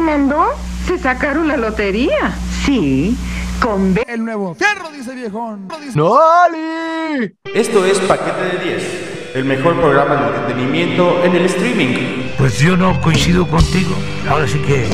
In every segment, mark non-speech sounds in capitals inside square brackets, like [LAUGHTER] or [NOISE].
caminando? Se sacaron la lotería. Sí, con B. El nuevo fierro, dice viejón. ¡No, Ali! Esto es Paquete de 10, el mejor programa de entretenimiento en el streaming. Pues yo no coincido contigo. Ahora sí que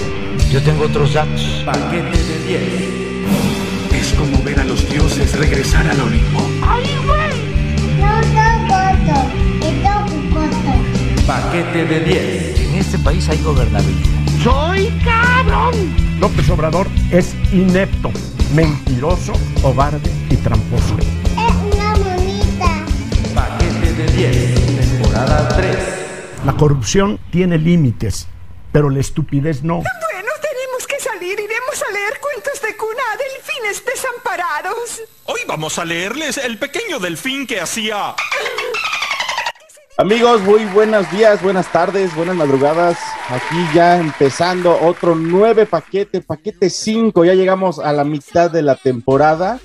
yo tengo otros datos. Paquete de 10. Es como ver a los dioses regresar al Olimpo. ¡Ay, güey! No tampoco. Esto Paquete de 10. En este país hay gobernabilidad. ¡Soy cabrón! López Obrador es inepto, mentiroso, cobarde y tramposo. Es una monita. Paquete de 10, temporada 3. La corrupción tiene límites, pero la estupidez no. Bueno, tenemos que salir. Iremos a leer cuentos de cuna a delfines desamparados. Hoy vamos a leerles El pequeño delfín que hacía. Amigos, muy buenos días, buenas tardes, buenas madrugadas. Aquí ya empezando otro nueve paquete, paquete 5. Ya llegamos a la mitad de la temporada.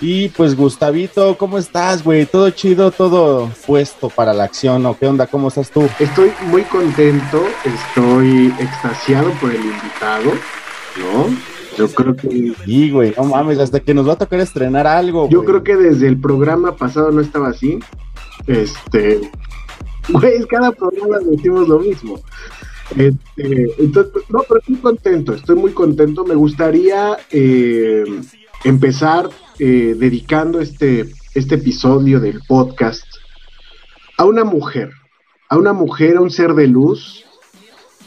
Y pues Gustavito, ¿cómo estás, güey? ¿Todo chido, todo puesto para la acción o qué onda? ¿Cómo estás tú? Estoy muy contento, estoy extasiado por el invitado, ¿no? Yo creo que... Sí, güey, no mames, hasta que nos va a tocar estrenar algo. Yo creo que desde el programa pasado no estaba así. Este... Güey, cada programa decimos lo mismo. Este, entonces, pues, no, pero estoy contento, estoy muy contento. Me gustaría eh, empezar eh, dedicando este, este episodio del podcast a una mujer, a una mujer, a un ser de luz,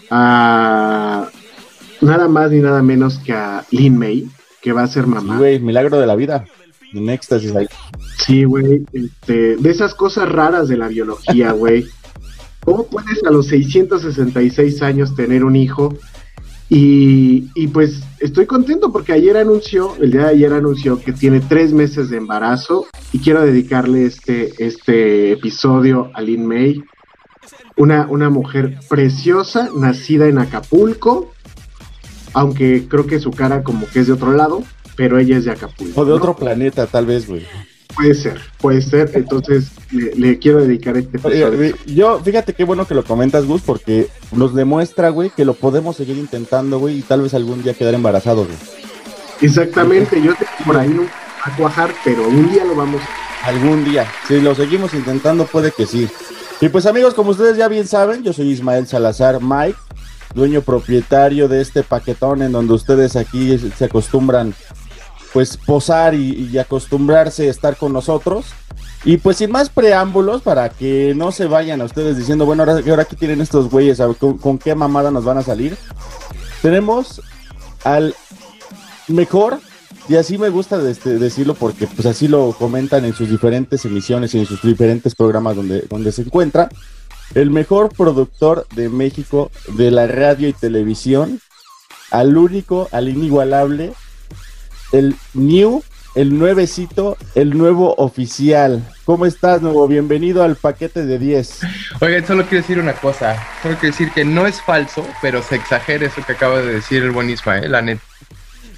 a nada más ni nada menos que a Lin May, que va a ser Sí, mamá. güey, milagro de la vida. En éxtasis ahí. Sí, güey, este, de esas cosas raras de la biología, [LAUGHS] güey. ¿Cómo puedes a los 666 años tener un hijo? Y, y pues estoy contento porque ayer anunció, el día de ayer anunció que tiene tres meses de embarazo y quiero dedicarle este, este episodio a Lin May, una, una mujer preciosa, nacida en Acapulco, aunque creo que su cara como que es de otro lado, pero ella es de Acapulco. O de ¿no? otro planeta, tal vez, güey. Puede ser, puede ser. [LAUGHS] Entonces le, le quiero dedicar este episodio. Yo, fíjate qué bueno que lo comentas, Gus, porque nos demuestra, güey, que lo podemos seguir intentando, güey, y tal vez algún día quedar embarazados, güey. Exactamente, yo que por ahí no a cuajar, pero un día lo vamos. Algún día. Si lo seguimos intentando, puede que sí. Y pues amigos, como ustedes ya bien saben, yo soy Ismael Salazar Mike, dueño propietario de este paquetón en donde ustedes aquí se acostumbran pues posar y, y acostumbrarse a estar con nosotros. Y pues sin más preámbulos, para que no se vayan a ustedes diciendo, bueno, ahora, ahora aquí tienen estos güeyes, ¿con, con qué mamada nos van a salir. Tenemos al mejor, y así me gusta este, decirlo porque pues así lo comentan en sus diferentes emisiones y en sus diferentes programas donde, donde se encuentra, el mejor productor de México de la radio y televisión, al único, al inigualable, el new, el nuevecito, el nuevo oficial. ¿Cómo estás, nuevo? Bienvenido al paquete de 10. Oigan, solo quiero decir una cosa. Solo quiero decir que no es falso, pero se exagera eso que acaba de decir el buen Ismael, la neta.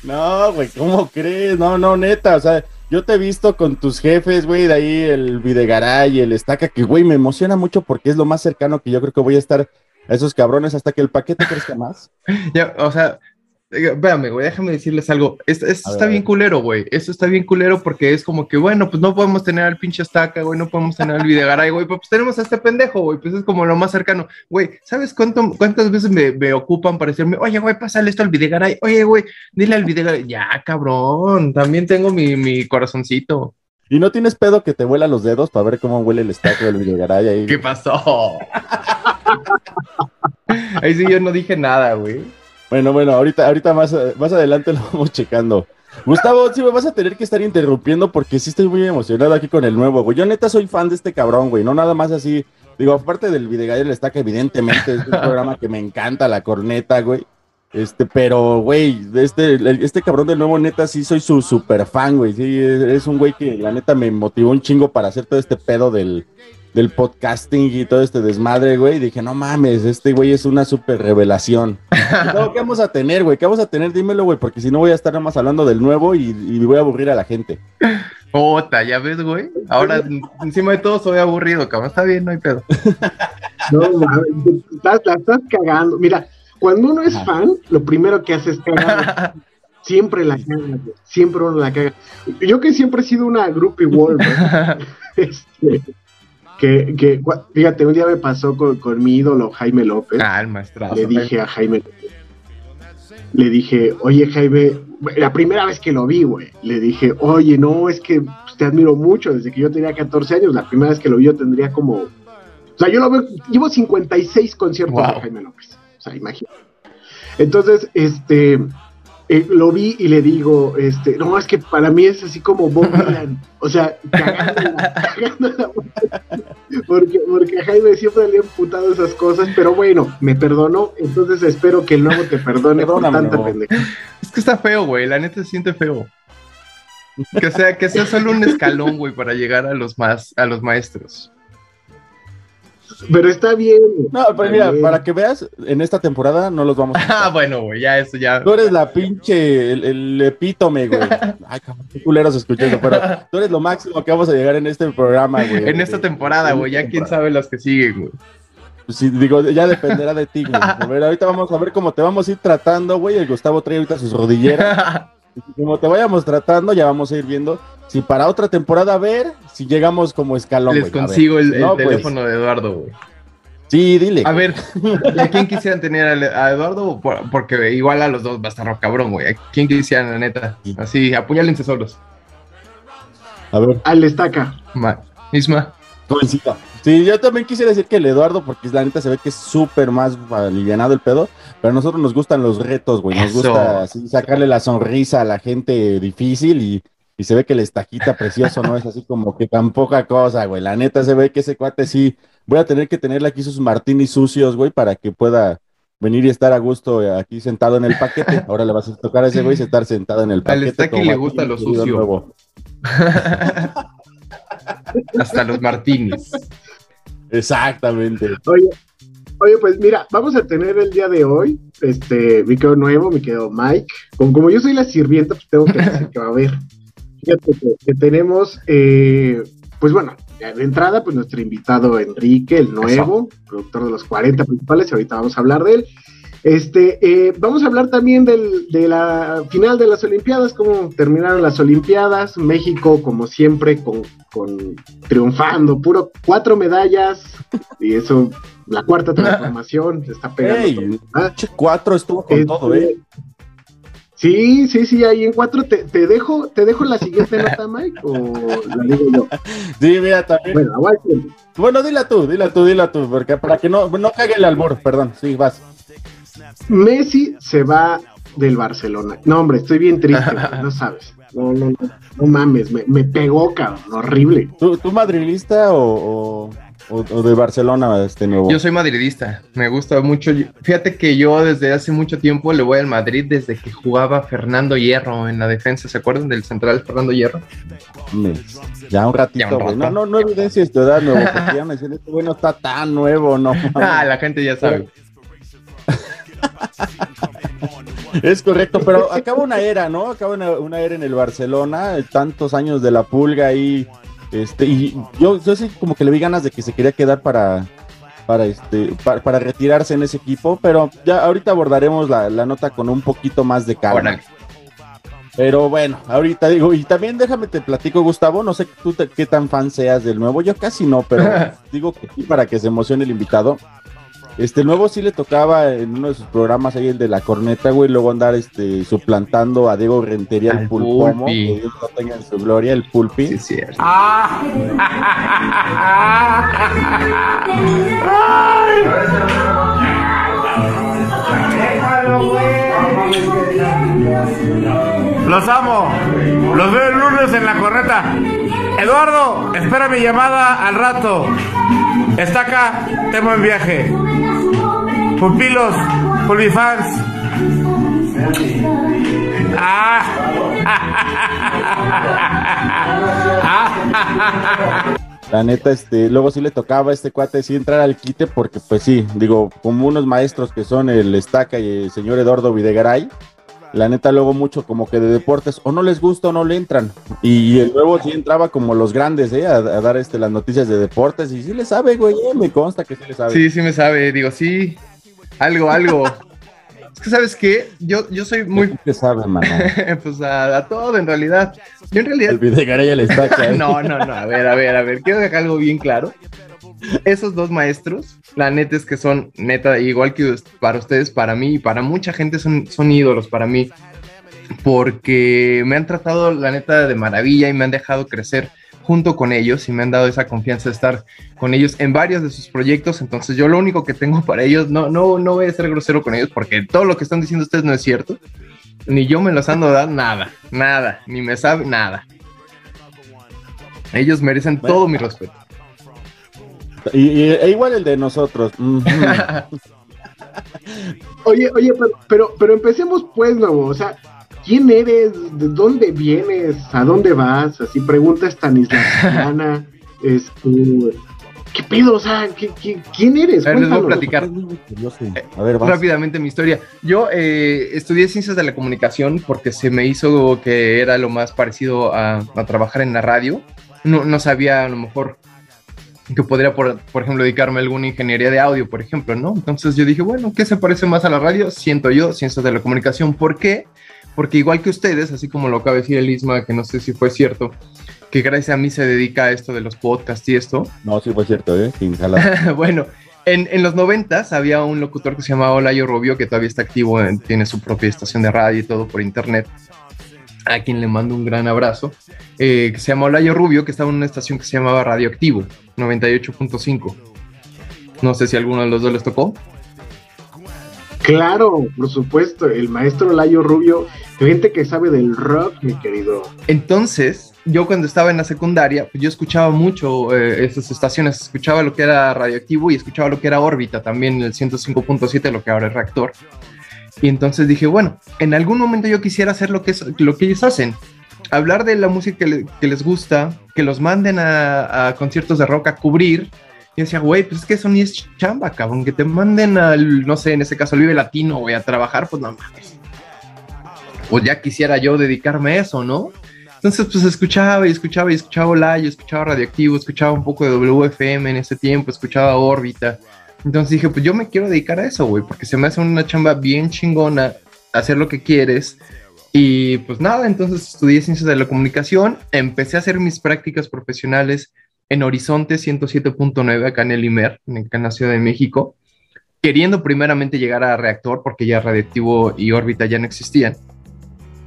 No, güey, ¿cómo crees? No, no, neta, o sea, yo te he visto con tus jefes, güey, de ahí el Videgaray, el Estaca, que, güey, me emociona mucho porque es lo más cercano que yo creo que voy a estar a esos cabrones hasta que el paquete crezca más. [LAUGHS] Ya, o sea, eh, véame, güey, déjame decirles algo. Esto, esto A ver, está bien culero, güey. Esto está bien culero porque es como que, bueno, pues no podemos tener al pinche estaca, güey, no podemos tener al Videgaray, güey, pues tenemos a este pendejo, güey, pues es como lo más cercano. Güey, ¿sabes cuánto, cuántas veces me, me ocupan para decirme, oye, güey, pásale esto al Videgaray, oye, güey, dile al Videgaray, ya, cabrón, también tengo mi, mi corazoncito. ¿Y no tienes pedo que te vuela los dedos para ver cómo huele el Estaca del Videgaray ahí? ¿Qué pasó? [LAUGHS] Ahí sí yo no dije nada, güey. Bueno, bueno, ahorita, ahorita más, más adelante lo [LAUGHS] vamos checando. Gustavo, sí me vas a tener que estar interrumpiendo porque sí estoy muy emocionado aquí con el nuevo, güey. Yo neta soy fan de este cabrón, güey. No nada más así. Digo, aparte del Videgaray está que evidentemente es un programa que me encanta, la corneta, güey. Este, pero, güey, este, este cabrón del nuevo neta sí soy su super fan, güey. Sí, es un güey que la neta me motivó un chingo para hacer todo este pedo del, del podcasting y todo este desmadre, güey. Dije, no mames, este güey es una super revelación. No, ¿Qué vamos a tener, güey? ¿Qué vamos a tener? Dímelo, güey, porque si no voy a estar nada más hablando del nuevo y, y voy a aburrir a la gente. Ota, ya ves, güey. Ahora, encima de todo, soy aburrido, cabrón. Está bien, no hay pedo. No, mames, estás- la estás cagando. Mira, cuando uno es fan, lo primero que hace es cagar. [LAUGHS] siempre la caga, güey. siempre uno la caga. Yo que siempre he sido una groupie wall, [LAUGHS] güey. Este, que, que, fíjate, un día me pasó con, con mi ídolo Jaime López. Ah, maestrazo. le dije a Jaime, le dije, oye Jaime, la primera vez que lo vi, güey, le dije, oye, no, es que te admiro mucho, desde que yo tenía 14 años, la primera vez que lo vi yo tendría como, o sea, yo lo veo, llevo 56 conciertos Wow. de Jaime López, o sea, imagínate. Entonces, este, eh, lo vi y le digo, este, no, es que para mí es así como Bob [LAUGHS] Dylan, o sea, cagándola, cagándola, porque, porque a Jaime siempre le han putado esas cosas, pero bueno, me perdonó, entonces espero que el nuevo te perdone por tanta. Es que está feo, güey. La neta se siente feo. Que sea, que sea solo un escalón, güey, para llegar a los más, a los maestros. Pero está bien. No, pero mira, bien. para que veas, en esta temporada no los vamos a [LAUGHS] Ah, bueno, güey, ya eso ya. Tú eres la pinche, el, el epítome, güey. [LAUGHS] Ay, cabrón, qué culeros escuché eso, pero tú eres lo máximo que vamos a llegar en este programa, güey. En esta temporada, güey, ya quién sabe las que siguen, güey. Pues sí, digo, ya dependerá de ti, güey. A ver, ahorita vamos a ver cómo te vamos a ir tratando, güey. El Gustavo trae ahorita sus rodilleras. [LAUGHS] Como te vayamos tratando, ya vamos a ir viendo si para otra temporada, a ver si llegamos como escalón, Les consigo el, el No, pues, teléfono de Eduardo, güey. Sí, dile. A ver, ¿y a quién quisieran tener a, a Eduardo? Por- porque igual a los dos va a estar cabrón, güey. ¿A quién quisieran, la neta? Así, apuñálense solos. A ver. Al estaca. Ma- Isma. Coincido. Sí, yo también quisiera decir que el Eduardo, porque la neta se ve que es súper más alivianado el pedo, pero a nosotros nos gustan los retos, güey. Nos Eso. gusta así sacarle la sonrisa a la gente difícil y, y se ve que el estaquita precioso no es así como que tan poca cosa, güey. La neta se ve que ese cuate sí. Voy a tener que tenerle aquí sus martinis sucios, güey, para que pueda venir y estar a gusto aquí sentado en el paquete. Ahora le vas a tocar a ese güey estar sentado en el Al paquete. Staki como le aquí, gusta lo sucio. [LAUGHS] Hasta los Martínez. Exactamente. Oye, oye, pues mira, vamos a tener el día de hoy, este, mi querido nuevo, mi querido Mike. Como, como yo soy la sirvienta, pues tengo que decir que va a haber. Fíjate que, que tenemos, eh, pues bueno, de entrada, pues nuestro invitado Enrique, el nuevo, productor de los 40 principales, y ahorita vamos a hablar de él. Este, eh, vamos a hablar también del, de la final de las Olimpiadas, cómo terminaron las Olimpiadas, México como siempre con, con triunfando, puro cuatro medallas y eso, la cuarta [LAUGHS] transformación se está pegando. Ey, todo, pinche cuatro estuvo con Este, todo, ¿eh? Sí, sí, sí, ahí en cuatro te, te dejo, te dejo la siguiente nota, Mike, o la digo yo. [LAUGHS] Sí, mira, también. Bueno, aguanta. Bueno, dila tú, dila tú, dila tú, porque para que no, no cague el albur, perdón, sí, vas. Messi se va del Barcelona. No, hombre, estoy bien triste, no [LAUGHS] sabes. No, no, no, no mames, me, me pegó, cabrón, horrible. ¿Tú, tú madrilista o, o, de Barcelona este nuevo? Yo soy madridista, me gusta mucho. Fíjate que yo desde hace mucho tiempo le voy al Madrid desde que jugaba Fernando Hierro en la defensa. ¿Se acuerdan del central Fernando Hierro? Ya un ratito, Ya un rato. No, no, no evidencias tu edad, nuevo, porque ya me decían, este güey no está tan nuevo, no. [LAUGHS] Ah, la gente ya sabe. Es correcto, pero acaba una era, ¿no? Acaba una, una era en el Barcelona, tantos años de la pulga ahí, este, y yo, yo sí como que le vi ganas de que se quería quedar para, para este, para, para retirarse en ese equipo, pero ya ahorita abordaremos la, la nota con un poquito más de calma. Pero bueno, ahorita digo, y también déjame te platico, Gustavo, no sé tú te- qué tan fan seas del nuevo, yo casi no, pero [LAUGHS] digo que sí para que se emocione el invitado. Este nuevo sí le tocaba en uno de sus programas ahí, el de la corneta, güey, luego andar este suplantando a Diego Rentería, el Al pulpomo, Pulpi. que Dios lo tenga en su gloria, el pulpi. Sí, es cierto. [LAUGHS] Los amo. Los veo el lunes en la corneta. Eduardo, espera mi llamada al rato. Estaca, temo en viaje. Pupilos, pulvifans. Ah. [LAUGHS] La neta, este, luego sí le tocaba a este cuate sí entrar al quite, porque pues sí, digo, como unos maestros que son el Estaca y el señor Eduardo Videgaray, la neta luego mucho como que de deportes o no les gusta o no le entran. Y el nuevo sí entraba como los grandes, ¿eh? A, a dar este, las noticias de deportes y sí le sabe, güey, eh, me consta que sí le sabe. Sí, sí me sabe. Digo, sí. Algo, algo. Es que, ¿sabes qué? Yo, yo soy muy... ¿Qué sabe, mano? [LAUGHS] pues a, a todo, en realidad. Yo en realidad... El Videgaray le está [LAUGHS] no, no, no, a ver, a ver, a ver, quiero dejar algo bien claro. Esos dos maestros, la neta es que son, neta, igual que para ustedes, para mí y para mucha gente son, son ídolos para mí, porque me han tratado, la neta, de maravilla y me han dejado crecer junto con ellos y me han dado esa confianza de estar con ellos en varios de sus proyectos. Entonces, yo lo único que tengo para ellos, no, no, no voy a ser grosero con ellos porque todo lo que están diciendo ustedes no es cierto. Ni yo me los ando dando nada, nada, ni me sabe nada. Ellos merecen todo mi respeto. Y, y- e igual el de nosotros. [LAUGHS] Oye, oye, pero, pero, pero empecemos pues, nuevo. O sea, ¿quién eres? ¿De dónde vienes? ¿A dónde vas? Así pregunta Stanislavana. [LAUGHS] este, ¿Qué pedo? O sea, ¿qué, qué- quién eres? A ver, les voy a platicar A ver, vas. rápidamente mi historia. Yo eh, estudié ciencias de la comunicación porque se me hizo que era lo más parecido a, a trabajar en la radio. No, no sabía a lo mejor que podría, por, por ejemplo, dedicarme a alguna ingeniería de audio, por ejemplo, ¿no? Entonces yo dije, bueno, ¿qué se parece más a la radio? Siento yo, ciencias de la comunicación. ¿Por qué? Porque igual que ustedes, así como lo acaba de decir el Isma, que no sé si fue cierto, que gracias a mí se dedica a esto de los podcasts y esto, No, sí fue cierto, ¿eh? Sin [LAUGHS] bueno, en, en los noventas había un locutor que se llamaba Olayo Rubio, que todavía está activo, en- tiene su propia estación de radio y todo por internet, a quien le mando un gran abrazo, eh, que se llama Olayo Rubio, que estaba en una estación que se llamaba Radioactivo, 98.5. No sé si alguno de los dos les tocó. Claro, por supuesto, el maestro Layo Rubio, gente que sabe del rock, mi querido. Entonces, yo cuando estaba en la secundaria, pues yo escuchaba mucho eh, esas estaciones, escuchaba lo que era radioactivo y escuchaba lo que era órbita también, el 105.7, lo que ahora es reactor. Y entonces dije, bueno, en algún momento yo quisiera hacer lo que, es, lo que ellos hacen. Hablar de la música que, le- que les gusta, que los manden a, a conciertos de rock a cubrir. Y decía, güey, pues es que eso ni es chamba, cabrón. Que te manden al, no sé, en ese caso al Vive Latino, güey, a trabajar, pues no mames. Pues ya quisiera yo dedicarme a eso, ¿no? Entonces, pues escuchaba y escuchaba y escuchaba Olayo, escuchaba Radioactivo, escuchaba un poco de WFM en ese tiempo, escuchaba Órbita. Entonces dije, pues yo me quiero dedicar a eso, güey, porque se me hace una chamba bien chingona hacer lo que quieres. Y pues nada, entonces estudié ciencias de la comunicación, empecé a hacer mis prácticas profesionales en Horizonte 107.9 acá en el IMER, en la Ciudad de México, queriendo primeramente llegar a reactor porque ya Radioactivo y órbita ya no existían.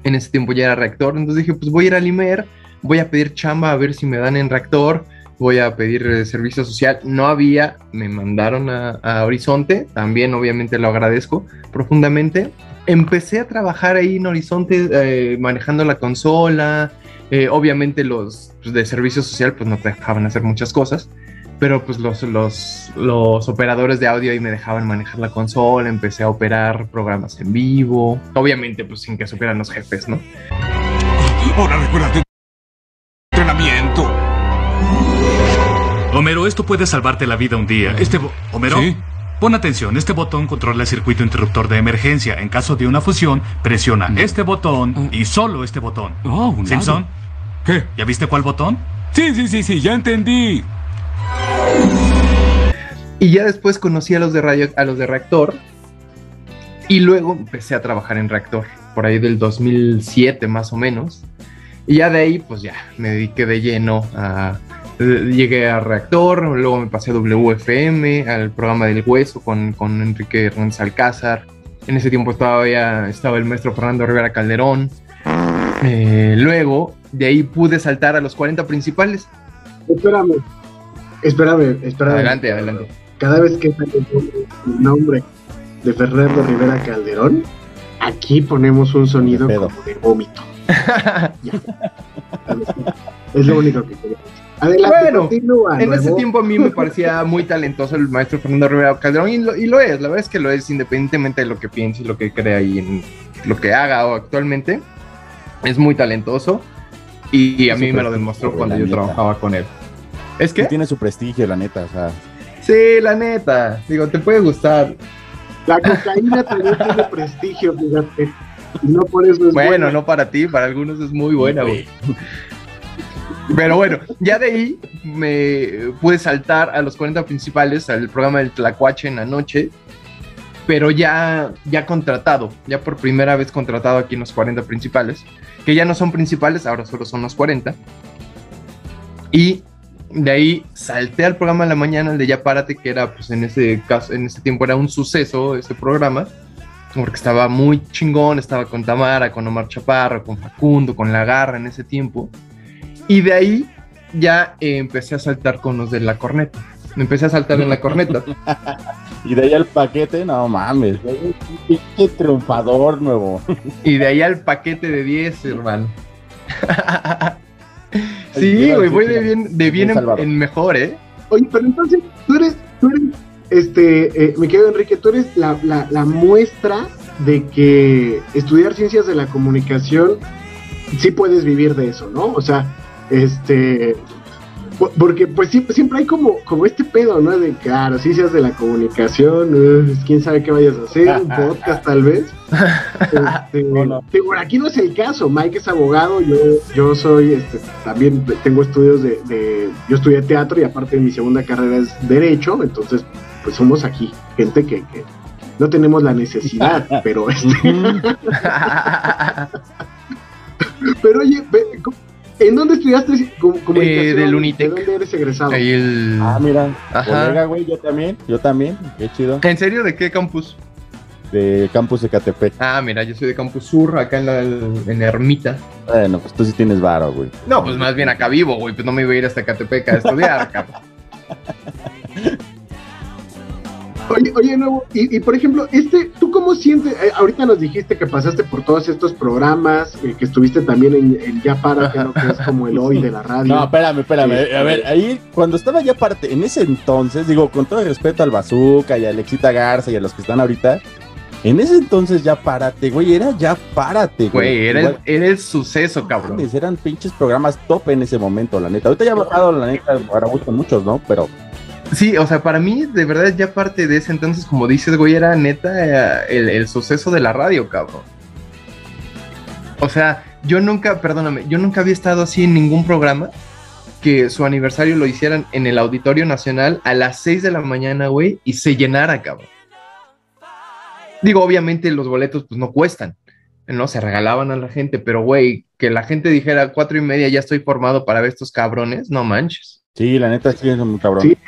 En ese tiempo ya era reactor, entonces dije, pues voy a ir al IMER, voy a pedir chamba a ver si me dan en reactor, voy a pedir eh, servicio social. No había, me mandaron a, a Horizonte, también obviamente lo agradezco profundamente. Empecé a trabajar ahí en Horizonte eh, manejando la consola, eh, obviamente los de servicio social pues no te dejaban hacer muchas cosas, pero pues los, los, los operadores de audio ahí me dejaban manejar la consola, empecé a operar programas en vivo, obviamente pues sin que supieran los jefes, ¿no? Ahora recuerda Homero, esto puede salvarte la vida un día. Este Homero, pon atención. Este botón controla el circuito interruptor de emergencia. En caso de una fusión, presiona este botón y solo este botón. Simpson, ¿Qué? ¿ya viste cuál botón? Sí, sí, sí, sí, ya entendí. Y ya después conocí a los de radio, a los de reactor. Y luego empecé a trabajar en reactor, por ahí del 2007 más o menos. Y ya de ahí, pues ya, me dediqué de lleno a... eh, Llegué a Reactor, luego me pasé a WFM, al programa del Hueso con, con Enrique Hernández Alcázar. En ese tiempo todavía estaba el maestro Fernando Rivera Calderón. Eh, luego, de ahí pude saltar a los 40 principales. Espérame, espérame, espérame. Adelante, adelante. Cada vez que sale el nombre de Fernando Rivera Calderón, aquí ponemos un sonido como de vómito. [LAUGHS] Ya. Es lo único que quería. Adelante, Bueno, continúa. En ese tiempo a mí me parecía [LAUGHS] muy talentoso el maestro Fernando Rivera Calderón y lo, y lo es, la verdad es que lo es independientemente de lo que piense y lo que crea y en lo que haga o actualmente. Es muy talentoso y, y a mí me lo demostró cuando yo neta. trabajaba con él. ¿Es que? Sí tiene su prestigio, la neta, o sea. Sí, la neta. Digo, te puede gustar. La cocaína también tiene prestigio, fíjate. Y no por eso es Bueno, buena. no para ti, para algunos es muy buena, güey. Pero bueno, ya de ahí me pude saltar a los 40 principales, al programa del Tlacuache en la noche. pero ya, ya contratado, ya por primera vez contratado aquí en los 40 principales, que ya no son principales, ahora solo son los 40. Y de ahí salté al programa de la mañana, el de Ya Párate, que era, pues en ese caso, en ese tiempo era un suceso ese programa, porque estaba muy chingón, estaba con Tamara, con Omar Chaparro, con Facundo, con La Garra en ese tiempo. Y de ahí ya eh, empecé a saltar con los de la corneta. Me empecé a saltar en la corneta. [LAUGHS] y de ahí al paquete, no mames. Qué triunfador nuevo. y de ahí al paquete de 10, hermano. [LAUGHS] sí, güey, voy de bien, de bien en, en, mejor, ¿eh? Oye, pero entonces, tú eres, tú eres este, eh, me quedo Enrique, tú eres la, la, la muestra de que estudiar ciencias de la comunicación sí puedes vivir de eso, ¿no? O sea, este, porque pues siempre, siempre hay como, como este pedo, ¿no? De claro, ciencias de la comunicación, uh, quién sabe qué vayas a hacer, un [LAUGHS] podcast tal vez. Este, no, aquí no es el caso, Mike es abogado, yo, yo soy, este, también tengo estudios de, de, yo estudié teatro y aparte de mi segunda carrera es derecho, entonces pues somos aquí, gente que, que no tenemos la necesidad, [LAUGHS] pero este... [LAUGHS] pero oye, ¿En dónde estudiaste comunicación? Eh, del Unitec. ¿De dónde eres egresado? Ahí el... Ah, mira. Ajá. güey, yo también, yo también. Qué chido. ¿En serio? ¿De qué campus? De campus de Catepec. Ah, mira, yo soy de campus sur, acá en la en Ermita. Bueno, pues tú sí tienes varo, güey. No, pues más bien acá vivo, güey. Pues no me iba a ir hasta Catepec a estudiar, [LAUGHS] cabrón. Oye, oye, nuevo, y, y, por ejemplo, este, ¿tú cómo sientes? Eh, ahorita nos dijiste que pasaste por todos estos programas, eh, que estuviste también en, en Ya Párate, ¿no? que es como el hoy de la [LAUGHS] radio. No, espérame, espérame. a ver, ahí, cuando estaba Ya Párate, en ese entonces, digo, con todo el respeto al Bazooka y a Alexita Garza y a los que están ahorita, en ese entonces ya párate, güey, era ya párate, güey. Güey, era, el, era el suceso, cabrón. Eran pinches programas top en ese momento, la neta. Ahorita ya ha bajado, la neta, ahora gustan muchos, ¿no? Pero Sí, o sea, para mí, de verdad, ya parte de ese entonces, como dices, güey, era neta eh, el, el, suceso de la radio, cabrón. O sea, yo nunca, perdóname, yo nunca había estado así en ningún programa que su aniversario lo hicieran en el Auditorio Nacional a las 6 de la mañana, güey, y se llenara, cabrón. Digo, obviamente los boletos pues no cuestan, ¿no? Se regalaban a la gente, pero, güey, que la gente dijera cuatro y media ya estoy formado para ver estos cabrones, no manches. Sí, la neta sí es un cabrón. Sí,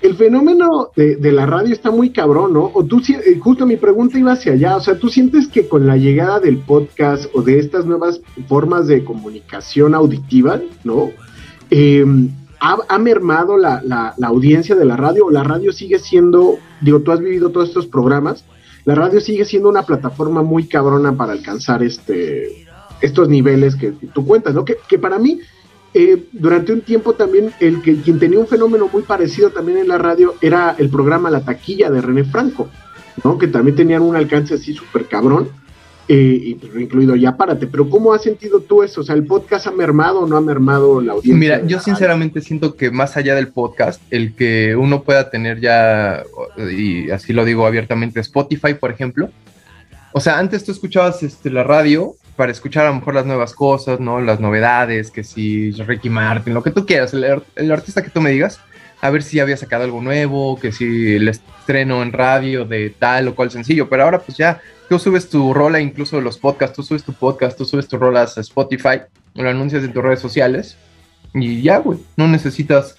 el fenómeno de, la radio está muy cabrón, ¿no? O tú, eh, justo mi pregunta iba hacia allá, o sea, ¿tú sientes que con la llegada del podcast o de estas nuevas formas de comunicación auditiva, ¿no? Eh, ha, mermado la, audiencia de la radio o la radio sigue siendo, digo, tú has vivido todos estos programas, la radio sigue siendo una plataforma muy cabrona para alcanzar este, estos niveles que, tú cuentas, ¿no? Que para mí eh, durante un tiempo también el que quien tenía un fenómeno muy parecido también en la radio era el programa La Taquilla de René Franco, ¿no? Que también tenían un alcance así súper cabrón, eh, pues, incluido ya párate. Pero ¿cómo has sentido tú eso? O sea, ¿el podcast ha mermado o no ha mermado la audiencia? Mira, yo sinceramente siento que más allá del podcast, el que uno pueda tener ya, y así lo digo abiertamente, Spotify, por ejemplo. O sea, antes tú escuchabas este, la radio para escuchar a lo mejor las nuevas cosas, ¿no? Las novedades, que si Ricky Martin, lo que tú quieras, el, el, artista que tú me digas, a ver si había sacado algo nuevo, que si el estreno en radio de tal o cual sencillo, pero ahora pues ya tú subes tu rola, incluso los podcasts, tú subes tu podcast, tú subes tus rolas a Spotify, lo anuncias en tus redes sociales y ya, güey, no necesitas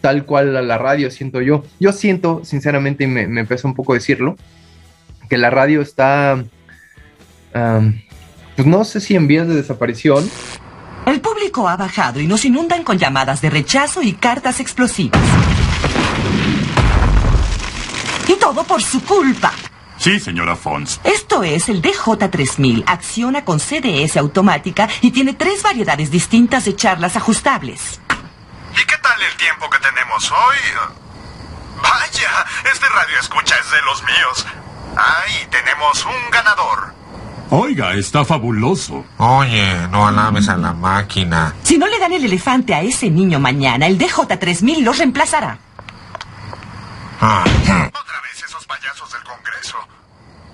tal cual a la radio, siento yo. Yo siento, sinceramente, y me, me pesa un poco decirlo, que la radio está... Um, pues no sé si en vías de desaparición. El público ha bajado y nos inundan con llamadas de rechazo y cartas explosivas. Y todo por su culpa. Sí, señora Fons. Esto es el DJ3000. Acciona con CDS automática y tiene tres variedades distintas de charlas ajustables. ¿Y qué tal el tiempo que tenemos hoy? Vaya, este radio escucha es de los míos. Ahí tenemos un ganador. Oiga, está fabuloso. Oye, no alabes a la máquina. Si no le dan el elefante a ese niño mañana, el DJ3000 los reemplazará. Ah. Otra vez esos payasos del Congreso.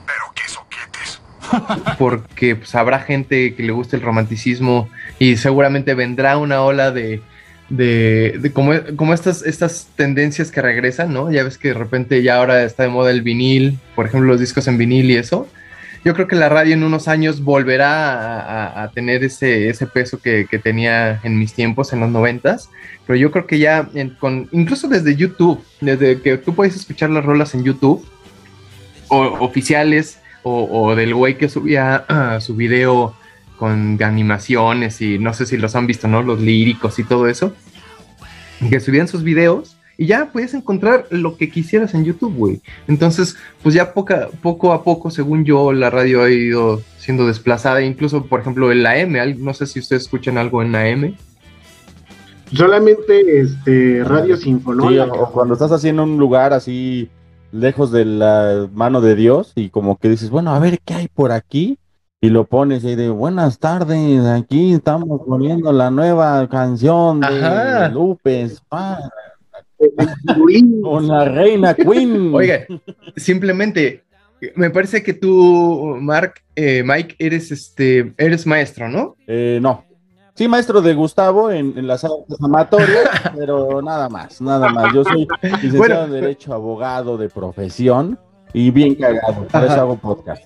Pero qué soquetes. [LAUGHS] Porque pues, habrá gente que le guste el romanticismo y seguramente vendrá una ola de, de, de como, como estas, estas tendencias que regresan, ¿no? Ya ves que de repente ya ahora está de moda el vinil, por ejemplo, los discos en vinil y eso. Yo creo que la radio en unos años volverá a, a- a tener ese, ese peso que, que tenía en mis tiempos, en los noventas, pero yo creo que ya, en- con, incluso desde YouTube, desde que tú puedes escuchar las rolas en YouTube, o oficiales, o, o del güey que subía ah, su video con animaciones y no sé si los han visto, ¿no? Los líricos y todo eso, que subían sus videos y ya puedes encontrar lo que quisieras en YouTube, güey. Entonces, pues ya poca, poco a poco, según yo, la radio ha ido siendo desplazada, incluso, por ejemplo, en la M, al- no sé si ustedes escuchan algo en la M. Solamente este Radio Sí, Sinfonía. o, o cuando estás así en un lugar así lejos de la mano de Dios y como que dices, bueno, a ver qué hay por aquí y lo pones y de buenas tardes, aquí estamos poniendo la nueva canción de Ajá. Lupe con la reina Queen. Oiga, simplemente, me parece que tú, Mark, eh, Mike, eres este, eres maestro, ¿no? Eh, no. Sí, maestro de Gustavo en, en las artes amatorias, [LAUGHS] pero nada más, nada más. Yo soy licenciado Bueno. en Derecho, abogado de profesión y bien cagado. Por eso hago podcast.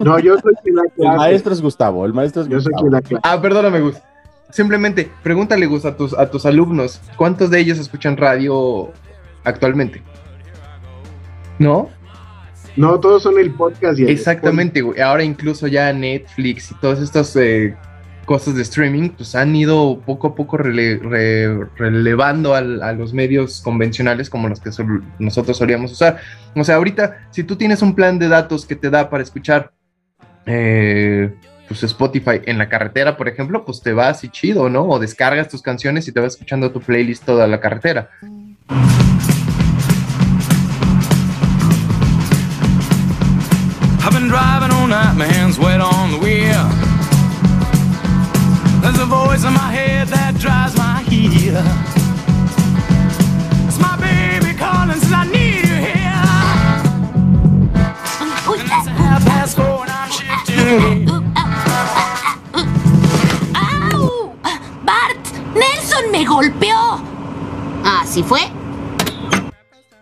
No, yo soy quien da El maestro es Gustavo, el maestro es Yo soy Gustavo. quien da. Ah, perdóname, Gus. Simplemente, pregúntale, Gus, a tus, a tus alumnos, ¿cuántos de ellos escuchan radio actualmente? ¿No? No, todos son el podcast y el Exactamente, güey. Ahora incluso ya Netflix y todas estas eh, cosas de streaming, pues han ido poco a poco rele- re- relevando al- a los medios convencionales como los que sol- nosotros solíamos usar. O sea, ahorita, si tú tienes un plan de datos que te da para escuchar eh, pues Spotify en la carretera, por ejemplo, pues te vas y chido, ¿no? O descargas tus canciones y te vas escuchando tu playlist toda la carretera. I've been driving all night, my hands wet on the wheel. There's a voice in my head that drives my heel. It's my baby calling, says I need you here. And it's a half past four and I'm shifting. ¡Nelson me golpeó! ¿Así fue?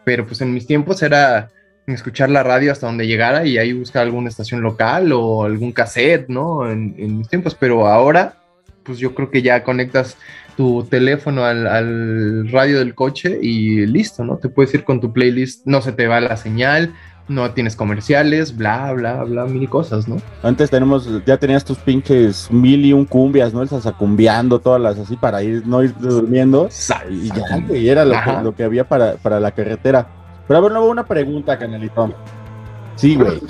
pero pues en mis tiempos era escuchar la radio hasta donde llegara y ahí buscar alguna estación local o algún cassette, ¿no? En, en mis tiempos, pero ahora, pues yo creo que ya conectas tu teléfono al, al radio del coche y listo, ¿no? Te puedes ir con tu playlist, no se te va la señal, no tienes comerciales, bla, bla, bla, mil cosas, ¿no? Antes tenemos, ya tenías tus pinches mil y un cumbias, ¿no? Esas acumbiando todas las así para ir, no ir durmiendo. Y ya, güey, era lo que, Ajá. lo que había para, para la carretera. Pero a ver, luego una pregunta, canalito. Sí, güey.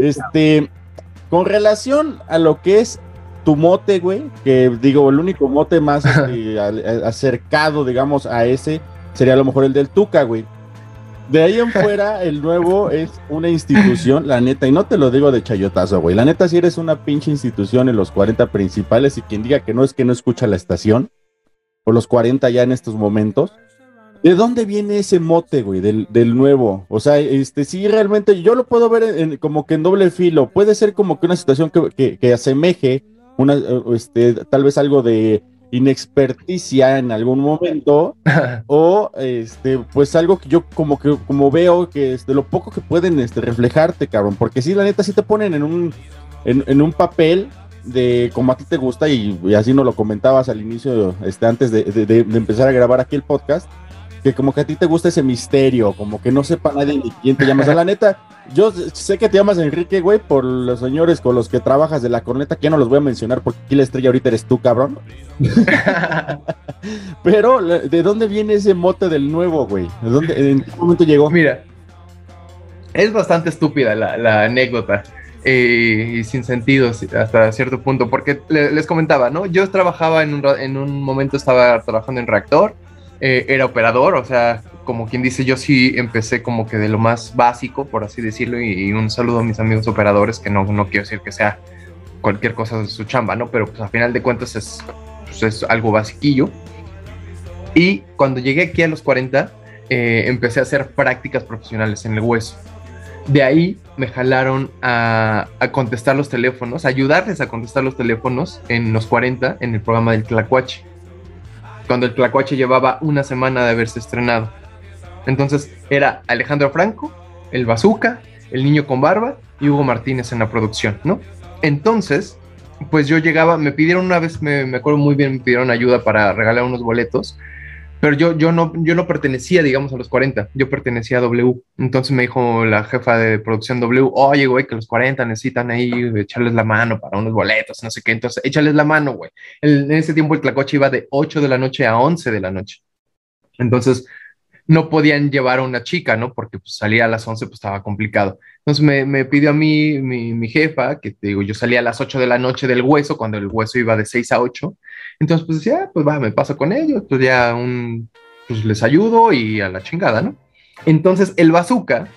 este, con relación a lo que es tu mote, güey, que digo, el único mote más este, [LAUGHS] a- acercado, digamos, a ese sería a lo mejor el del Tuca, güey. De ahí en fuera, el nuevo es una institución, la neta, y no te lo digo de chayotazo, güey. La neta, si eres una pinche institución en los 40 principales y quien diga que no es que no escucha la estación, o los 40 ya en estos momentos, ¿de dónde viene ese mote, güey, del, del nuevo? O sea, este, sí, realmente yo lo puedo ver en- como que en doble filo. Puede ser como que una situación que, que- que asemeje, una, este, tal vez algo de inexperticia en algún momento, [LAUGHS] o este, pues algo que yo como que como veo que es de lo poco que pueden este, reflejarte, cabrón, porque sí, la neta, sí te ponen en un, en, en un papel de como a ti te gusta, y, y así nos lo comentabas al inicio, este, antes de, de- de- de empezar a grabar aquí el podcast, que como que a ti te gusta ese misterio, como que no sepa nadie ni quién te llamas. A la neta, yo sé que te llamas Enrique, güey, por los señores con los que trabajas de la corneta, que ya no los voy a mencionar porque aquí la estrella ahorita eres tú, cabrón. [LAUGHS] Pero, ¿de dónde viene ese mote del nuevo, güey? ¿De dónde, ¿En qué momento llegó? Mira, es bastante estúpida la, la anécdota eh, y sin sentido hasta cierto punto, porque le- les comentaba, ¿no? Yo trabajaba en un, en un momento, estaba trabajando en reactor, eh, era operador, o sea, como quien dice, yo sí empecé como que de lo más básico, por así decirlo, y, y un saludo a mis amigos operadores, que no, no quiero decir que sea cualquier cosa de su chamba, ¿no? Pero pues a final de cuentas es, pues, es algo basiquillo. Y cuando llegué aquí a los 40, eh, empecé a hacer prácticas profesionales en el hueso. De ahí me jalaron a, a contestar los teléfonos, a ayudarles a contestar los teléfonos en los 40 en el programa del Tlacuache. Cuando el Tlacuache llevaba una semana de haberse estrenado. Entonces era Alejandro Franco, el Bazooka, el niño con barba y Hugo Martínez en la producción, ¿no? Entonces, pues yo llegaba, me pidieron una vez, me, me acuerdo muy bien, me pidieron ayuda para regalar unos boletos, pero yo, yo, no, yo no pertenecía, digamos, a los 40, yo pertenecía a W. Entonces me dijo la jefa de producción W, oye, güey, que los 40 necesitan ahí echarles la mano para unos boletos, no sé qué, entonces échales la mano, güey. En ese tiempo el Tlacoche iba de 8 de la noche a 11 de la noche. Entonces no podían llevar a una chica, ¿no? Porque pues, salía a las 11, pues estaba complicado. Entonces me, me pidió a mí mi, mi jefa, que te digo, yo salía a las 8 de la noche del hueso, cuando el hueso iba de 6 a 8. Entonces, pues decía, "Ah, pues me paso con ellos, pues ya un, pues les ayudo y a la chingada, ¿no? Entonces el bazooka,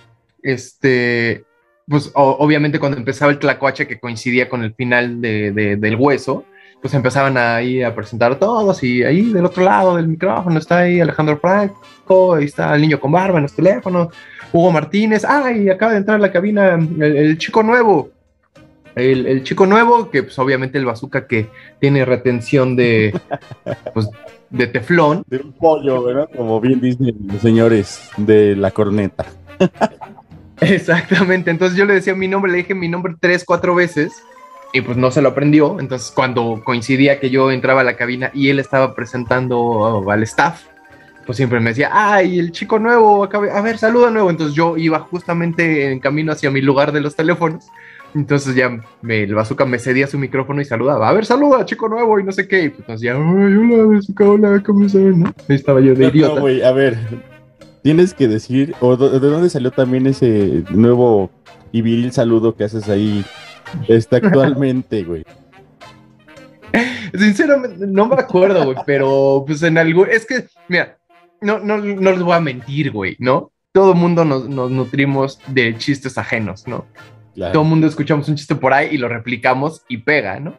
este, pues obviamente cuando empezaba el tlacuache que coincidía con el final de, de- del hueso, pues empezaban ahí a presentar a todos y ahí del otro lado del micrófono está ahí Alejandro Franco, ahí está el niño con barba en los teléfonos, Hugo Martínez, ay, acaba de entrar a la cabina el chico nuevo, el, el chico nuevo, que pues obviamente el bazooka que tiene retención de, [LAUGHS] pues, de teflón. De un pollo, ¿verdad? Como bien dicen los señores de la corneta. [LAUGHS] Exactamente, entonces yo le decía mi nombre, le dije mi nombre tres, cuatro veces y pues no se lo aprendió. Entonces cuando coincidía que yo entraba a la cabina y él estaba presentando al staff, pues siempre me decía, ay, el chico nuevo, a ver, saluda nuevo. Entonces yo iba justamente en camino hacia mi lugar de los teléfonos. Entonces ya me, el bazooka me cedía su micrófono y saludaba, a ver, saluda, chico nuevo y no sé qué. Y pues entonces ya, ay, hola, bazooka, hola, ¿cómo están? ¿no? Ahí estaba yo de No, idiota. no, güey, a ver, tienes que decir, o de dónde salió también ese nuevo y viril saludo que haces ahí este, actualmente, [LAUGHS] güey. Sinceramente, no me acuerdo, güey, pero pues en algún. Es que, mira, no, no, no les voy a mentir, güey, ¿no? Todo mundo nos, nos nutrimos de chistes ajenos, ¿no? Claro. Todo mundo escuchamos un chiste por ahí y lo replicamos y pega, ¿no?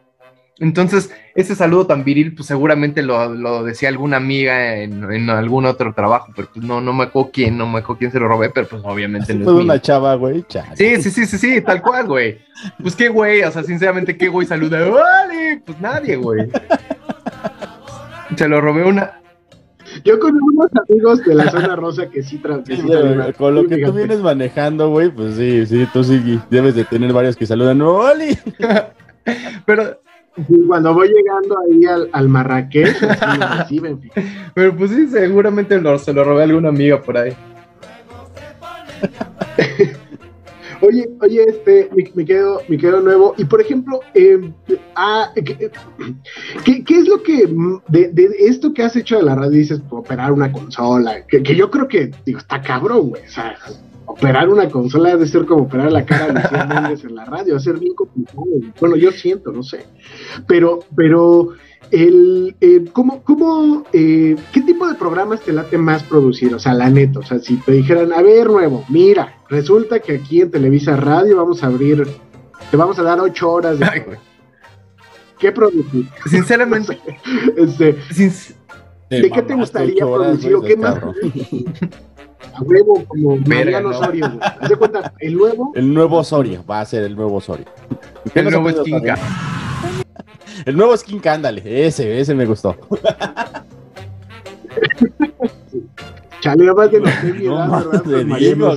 Entonces, ese saludo tan viril, pues seguramente lo, lo decía alguna amiga en, en algún otro trabajo, pero pues no, no me acuerdo quién, no me acuerdo quién se lo robé, pero pues obviamente no es mío. una chava, güey, chale. Sí, sí, sí, sí, sí, tal cual, güey. Pues qué güey, o sea, sinceramente, qué güey saluda. ¡Vale! Pues nadie, güey. Se lo robé una. Yo con unos amigos de la zona rosa que sí Sí, transmiten. güey, con lo que tú vienes manejando, güey, pues sí, sí, tú sí debes de tener varios que saludan. ¡Oli! [LAUGHS] Pero, cuando voy llegando ahí al, al Marrakech, así me [LAUGHS] reciben. pero pues sí, seguramente lo- se lo robé a alguna amiga por ahí. [LAUGHS] Oye, oye, este, me, me quedo, me quedo nuevo. Y por ejemplo, eh, ah, ¿qué, qué, es lo que mm, de, esto que has hecho de la radio dices operar una consola? Que, yo creo que digo, está cabrón, güey. O sea, operar una consola debe ser como operar la cara de Méndez en la radio, va a ser bien complicado. Bueno, yo siento, no sé. Pero, pero el, eh, ¿cómo, cómo, eh, ¿qué tipo de programas te late más producir? O sea, la neta, o sea, si te dijeran, a ver, nuevo, mira, resulta que aquí en Televisa Radio vamos a abrir, te vamos a dar ocho horas de... ¿Qué producir? Sinceramente, [LAUGHS] este, ¿de qué te gustaría producir o qué más? A huevo, como Mariano ¿no? Osorio, güey. Haz de cuenta, el nuevo, El nuevo Osorio, va a ser el nuevo Osorio. ¿Qué El nuevo saber? El nuevo Skin ándale, ese, ese me gustó. chale, nada más de los. Pues, te digo.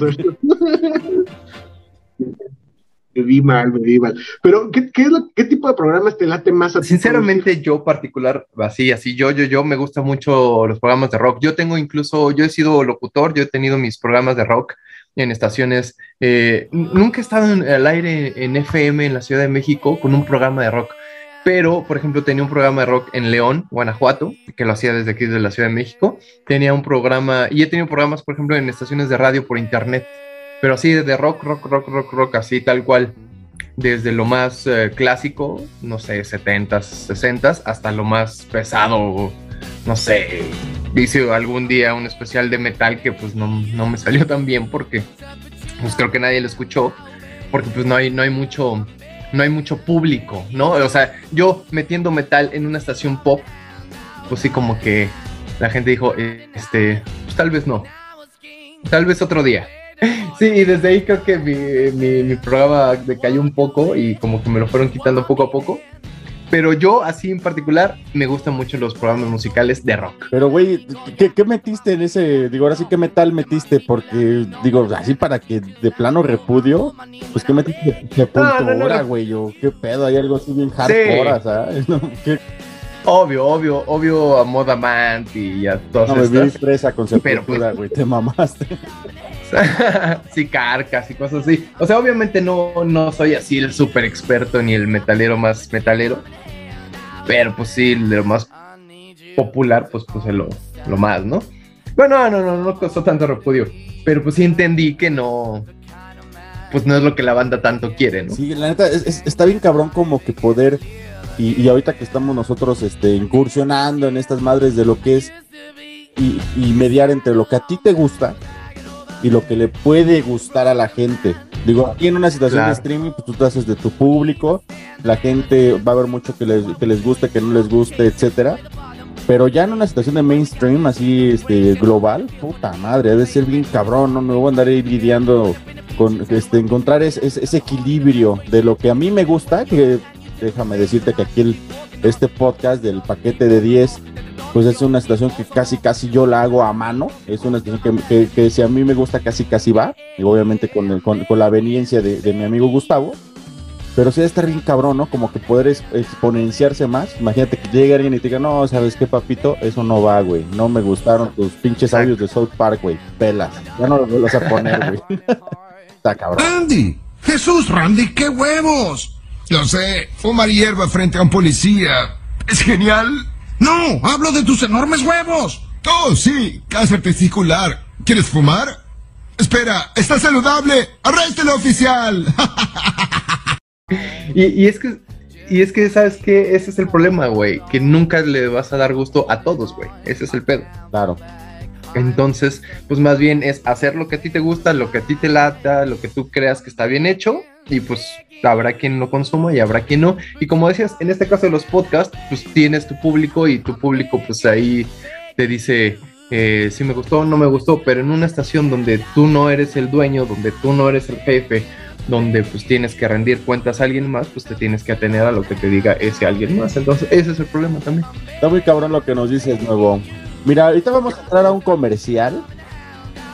Me vi mal, me vi mal. Pero, ¿qué, qué, es lo, ¿qué tipo de programas te late más a ti? Sinceramente, yo particular, así, así, yo, yo, yo me gusta mucho los programas de rock. Yo tengo incluso, yo he sido locutor, yo he tenido mis programas de rock en estaciones. eh, nunca he estado en, al aire en FM en la Ciudad de México con un programa de rock. Pero, por ejemplo, tenía un programa de rock en León, Guanajuato, que lo hacía desde aquí, desde la Ciudad de México. Tenía un programa, y he tenido programas, por ejemplo, en estaciones de radio por internet. Pero así de rock, rock, rock, rock, rock, así tal cual desde lo más eh, clásico, no sé, 70s, 60s, hasta lo más pesado, no sé. Hice algún día un especial de metal que pues no, no me salió tan bien porque pues creo que nadie lo escuchó, porque pues no hay, no hay mucho, no hay mucho público, ¿no? O sea, yo metiendo metal en una estación pop, pues sí como que la gente dijo, este, pues tal vez no, tal vez otro día. [LAUGHS] Sí, y desde ahí creo que mi, mi- mi programa decayó un poco y como que me lo fueron quitando poco a poco. Pero yo, así en particular, me gustan mucho los programas musicales de rock. Pero, güey, ¿qué, ¿qué, metiste en ese? Digo, ahora sí, ¿qué metal metiste? Porque, digo, así para que de plano repudio, pues, ¿qué metiste? No, no, no, güey, o qué pedo, hay algo así bien hardcore, ¿sabes? [LAUGHS] ¿Qué? Obvio, obvio, obvio a Moda Manti y a todas No, estas. me vi fresa con pues, güey, te mamaste. [LAUGHS] [LAUGHS] sí, carcas y cosas así. O sea, obviamente no, no soy así el súper experto ni el metalero más metalero. Pero pues sí, lo más popular, pues puse lo, lo más, ¿no? Bueno, no, no, no, costó tanto repudio. Pero pues sí entendí que no. Pues no es lo que la banda tanto quiere, ¿no? Sí, la neta, es, es, está bien cabrón como que poder. Y, y, ahorita que estamos nosotros este, incursionando en estas madres de lo que es. Y mediar entre lo que a ti te gusta y lo que le puede gustar a la gente. Digo, aquí en una situación claro. de streaming, pues tú te haces de tu público, la gente va a ver mucho que les, que les guste, que no les guste, etcétera. Pero ya en una situación de mainstream, así este, global, puta madre, ha de ser bien cabrón, no me voy a andar ahí lidiando con este, encontrar ese, ese equilibrio de lo que a mí me gusta, que déjame decirte que aquí el, este podcast del paquete de 10 pues es una situación que casi casi yo la hago a mano, es una situación que, que, que si a mí me gusta casi casi va, y obviamente con, el, con, con, la veniencia de, de, mi amigo Gustavo, pero sí debe estar bien cabrón, ¿no? Como que poder es, exponenciarse más, imagínate que llegue alguien y te diga, no, ¿sabes qué, papito? Eso no va, güey, no me gustaron tus pinches audios de South Park, güey, pelas, ya no los vuelvas a poner, güey. [LAUGHS] Está cabrón. Randy, Jesús, Randy, qué huevos. Lo sé, fumar hierba frente a un policía es genial. No, hablo de tus enormes huevos. Oh, sí, cáncer testicular. ¿Quieres fumar? Espera, está saludable. Arréstelo, oficial. [LAUGHS] y, y, es que, y es que, ¿sabes qué? Ese es el problema, güey. Que nunca le vas a dar gusto a todos, güey. Ese es el pedo. Claro. Entonces, pues más bien es hacer lo que a ti te gusta, lo que a ti te lata, lo que tú creas que está bien hecho. Y pues habrá quien lo consuma y habrá quien no. Y como decías, en este caso de los podcasts, pues tienes tu público y tu público pues ahí te dice eh, si me gustó o no me gustó, pero en una estación donde tú no eres el dueño, donde tú no eres el jefe, donde pues tienes que rendir cuentas a alguien más, pues te tienes que atener a lo que te diga ese alguien más. Entonces ese es el problema también. Está muy cabrón lo que nos dices, nuevo. Mira, ahorita vamos a entrar a un comercial.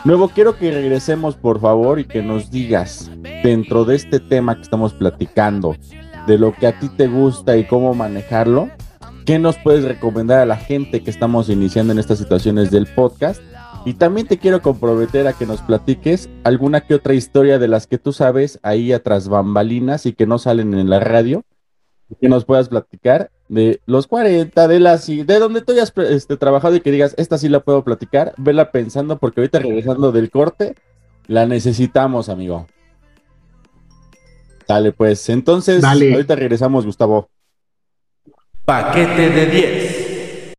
Nuevo, quiero que regresemos por favor y que nos digas dentro de este tema que estamos platicando, de lo que a ti te gusta y cómo manejarlo, ¿qué nos puedes recomendar a la gente que estamos iniciando en estas situaciones del podcast? Y también te quiero comprometer a que nos platiques alguna que otra historia de las que tú sabes ahí atrás bambalinas y que no salen en la radio, que nos puedas platicar de los 40, de las de donde tú hayas este, trabajado y que digas, esta sí la puedo platicar, vela pensando porque ahorita regresando del corte, la necesitamos, amigo. Dale, pues, entonces, Dale. ahorita regresamos, Gustavo. Paquete de 10.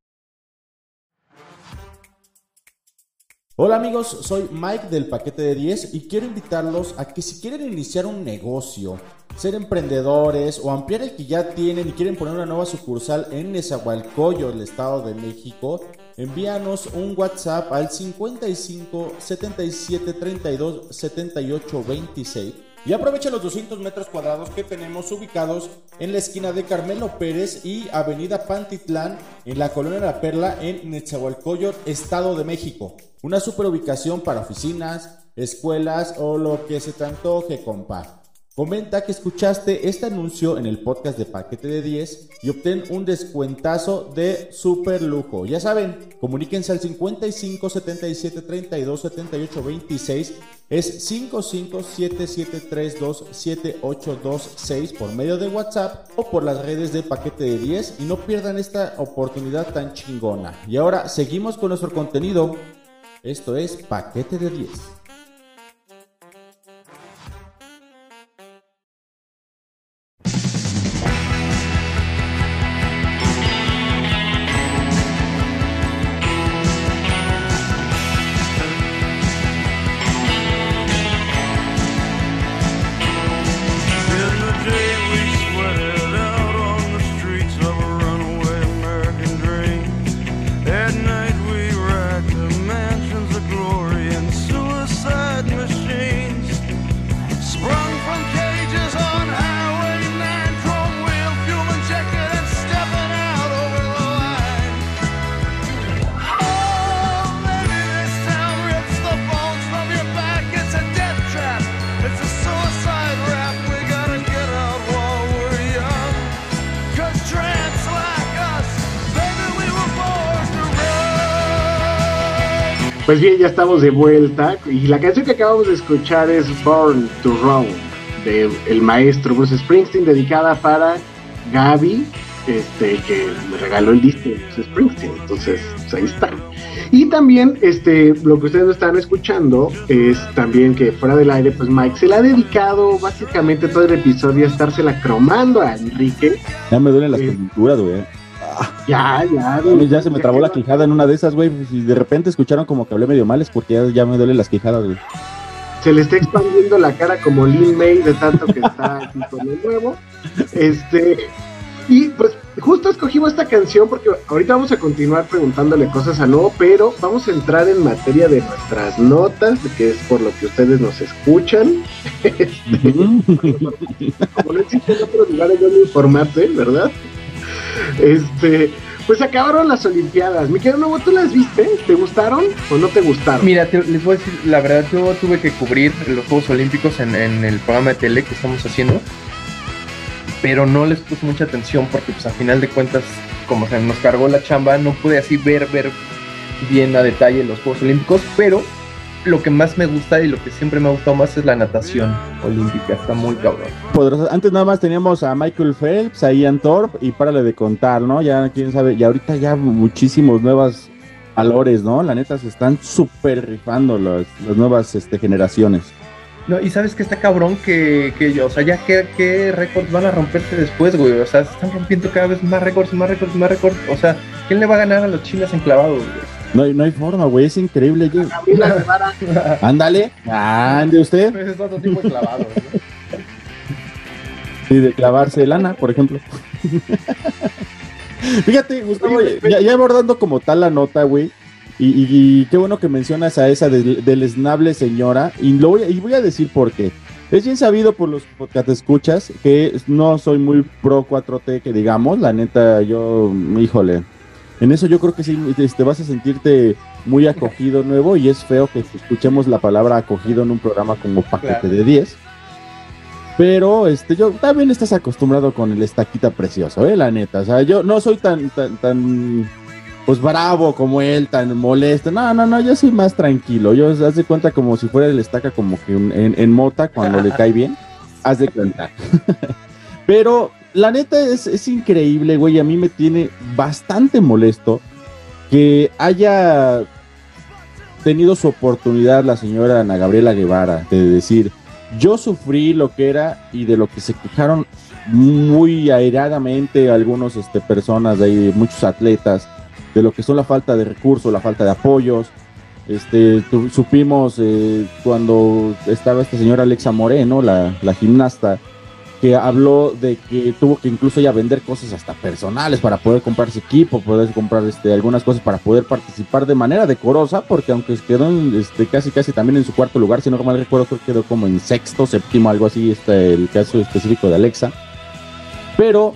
Hola amigos, soy Mike del Paquete de 10 y quiero invitarlos a que si quieren iniciar un negocio, ser emprendedores o ampliar el que ya tienen y quieren poner una nueva sucursal en Nezahualcóyotl, el Estado de México, envíanos un WhatsApp al 55 77 32 78 26 y aprovecha los 200 metros cuadrados que tenemos ubicados en la esquina de Carmelo Pérez y Avenida Pantitlán en la colonia La Perla en Nezahualcóyotl, Estado de México. Una super ubicación para oficinas, escuelas o lo que se te antoje, compa. Comenta que escuchaste este anuncio en el podcast de Paquete de 10 y obtén un descuentazo de super lujo. Ya saben, comuníquense al 55 77 32 78 26 es 55773278226 por medio de WhatsApp o por las redes de Paquete de 10 y no pierdan esta oportunidad tan chingona. Y ahora seguimos con nuestro contenido. Esto es Paquete de 10. Pues bien, ya estamos de vuelta y la canción que acabamos de escuchar es Born to Run de el maestro Bruce Springsteen dedicada para Gaby, este que me regaló el disco de Bruce Springsteen, entonces pues ahí está. Y también este lo que ustedes están escuchando es también que fuera del aire pues Mike se le ha dedicado básicamente todo el episodio a estársela cromando a Enrique. Ya me duelen las coyunturas, güey. [LAUGHS] Ya, ya. Ya, ya se me trabó la quijada en una de esas, güey. Y de repente escucharon como que hablé medio mal, es porque ya, ya me duelen las quijadas, güey. Se le está expandiendo la cara como Lin May de tanto que está aquí con el nuevo. Este. Y pues justo escogimos esta canción porque ahorita vamos a continuar preguntándole cosas a No, pero vamos a entrar en materia de nuestras notas, que es por lo que ustedes nos escuchan. [LAUGHS] Este, como no existen otros lugares donde informarse, ¿verdad? Este, pues acabaron las Olimpiadas. Mi querido Nuevo, ¿tú las viste? ¿Te gustaron o no te gustaron? Mira, les voy a decir, la verdad, yo tuve que cubrir los Juegos Olímpicos en, en el programa de tele que estamos haciendo, pero no les puse mucha atención porque, pues, a final de cuentas, como se nos cargó la chamba, no pude así ver, ver bien a detalle los Juegos Olímpicos, pero lo que más me gusta y lo que siempre me ha gustado más es la natación olímpica, está muy cabrón. Antes nada más teníamos a Michael Phelps, a Ian Thorpe y párale de contar, ¿no? Ya quién sabe, y ahorita ya muchísimos nuevos valores, ¿no? La neta se están súper rifando las, las nuevas este, generaciones. No, y sabes que está cabrón que, que yo, o sea, ya qué, qué récords van a romperse después, güey. O sea, se están rompiendo cada vez más récords, más récords, más récords. O sea, ¿quién le va a ganar a los chinos enclavados, güey? No, hay- no hay forma, güey, es increíble. yo- [LAUGHS] Ándale, ande usted. Es otro tipo de clavados, ¿no? Y de clavarse lana, por ejemplo. [LAUGHS] Fíjate, Gustavo, ya, ya abordando como tal la nota, güey. Y, y- y qué bueno que mencionas a esa del, del esnable señora. Y, lo voy, a- y voy a decir por qué. Es bien sabido por los podcast escuchas que no soy muy pro 4T, que digamos. La neta, yo, híjole. En eso yo creo que sí te vas a sentirte muy acogido nuevo. Y es feo que escuchemos la palabra acogido en un programa como Paquete Claro. de 10. Pero este, yo también estás acostumbrado con el estaquita precioso, eh, la neta. O sea, yo no soy tan, tan, tan, pues bravo como él, tan molesto. No, no, no, yo soy más tranquilo. Yo haz de cuenta como si fuera el estaca como que un- en, en mota cuando le [LAUGHS] cae bien. Haz de cuenta. [LAUGHS] Pero la neta es, es increíble, güey. A mí me tiene bastante molesto que haya tenido su oportunidad la señora Ana Gabriela Guevara de decir, yo sufrí lo que era y de lo que se quejaron muy airadamente algunos este, personas de muchos atletas, de lo que son la falta de recursos, la falta de apoyos. Este, supimos eh, cuando estaba esta señora Alexa Moreno, la, la gimnasta, que habló de que tuvo que incluso ya vender cosas hasta personales para poder comprarse equipo, poder comprar este, algunas cosas para poder participar de manera decorosa, porque aunque quedó en, este, casi casi también en su cuarto lugar, si no mal recuerdo, creo que quedó como en sexto, séptimo, algo así, este, el caso específico de Alexa. Pero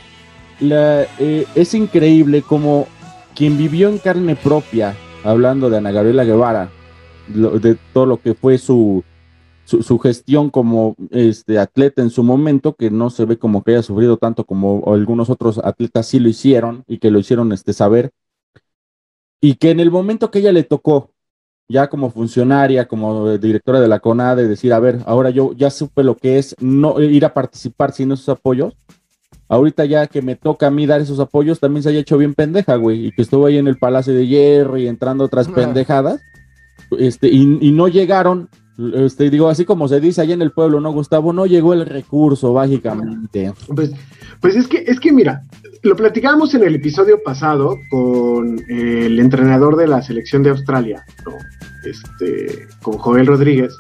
eh, es increíble como quien vivió en carne propia, hablando de Ana Gabriela Guevara, de todo lo que fue su, su, su gestión como este atleta en su momento, que no se ve como que haya sufrido tanto como algunos otros atletas sí lo hicieron y que lo hicieron este, saber, y que en el momento que ella le tocó, ya como funcionaria, como directora de la CONADE, decir, a ver, ahora yo ya supe lo que es no ir a participar sin esos apoyos, ahorita ya que me toca a mí dar esos apoyos, también se haya hecho bien pendeja, güey, y que estuvo ahí en el Palacio de Hierro y entrando otras pendejadas, este, y, y no llegaron, este, digo, así como se dice allá en el pueblo, ¿no, Gustavo? No llegó el recurso, básicamente. Pues, pues es que, es que mira, lo platicábamos en el episodio pasado con eh, el entrenador de la selección de Australia. Este, con Joel Rodríguez.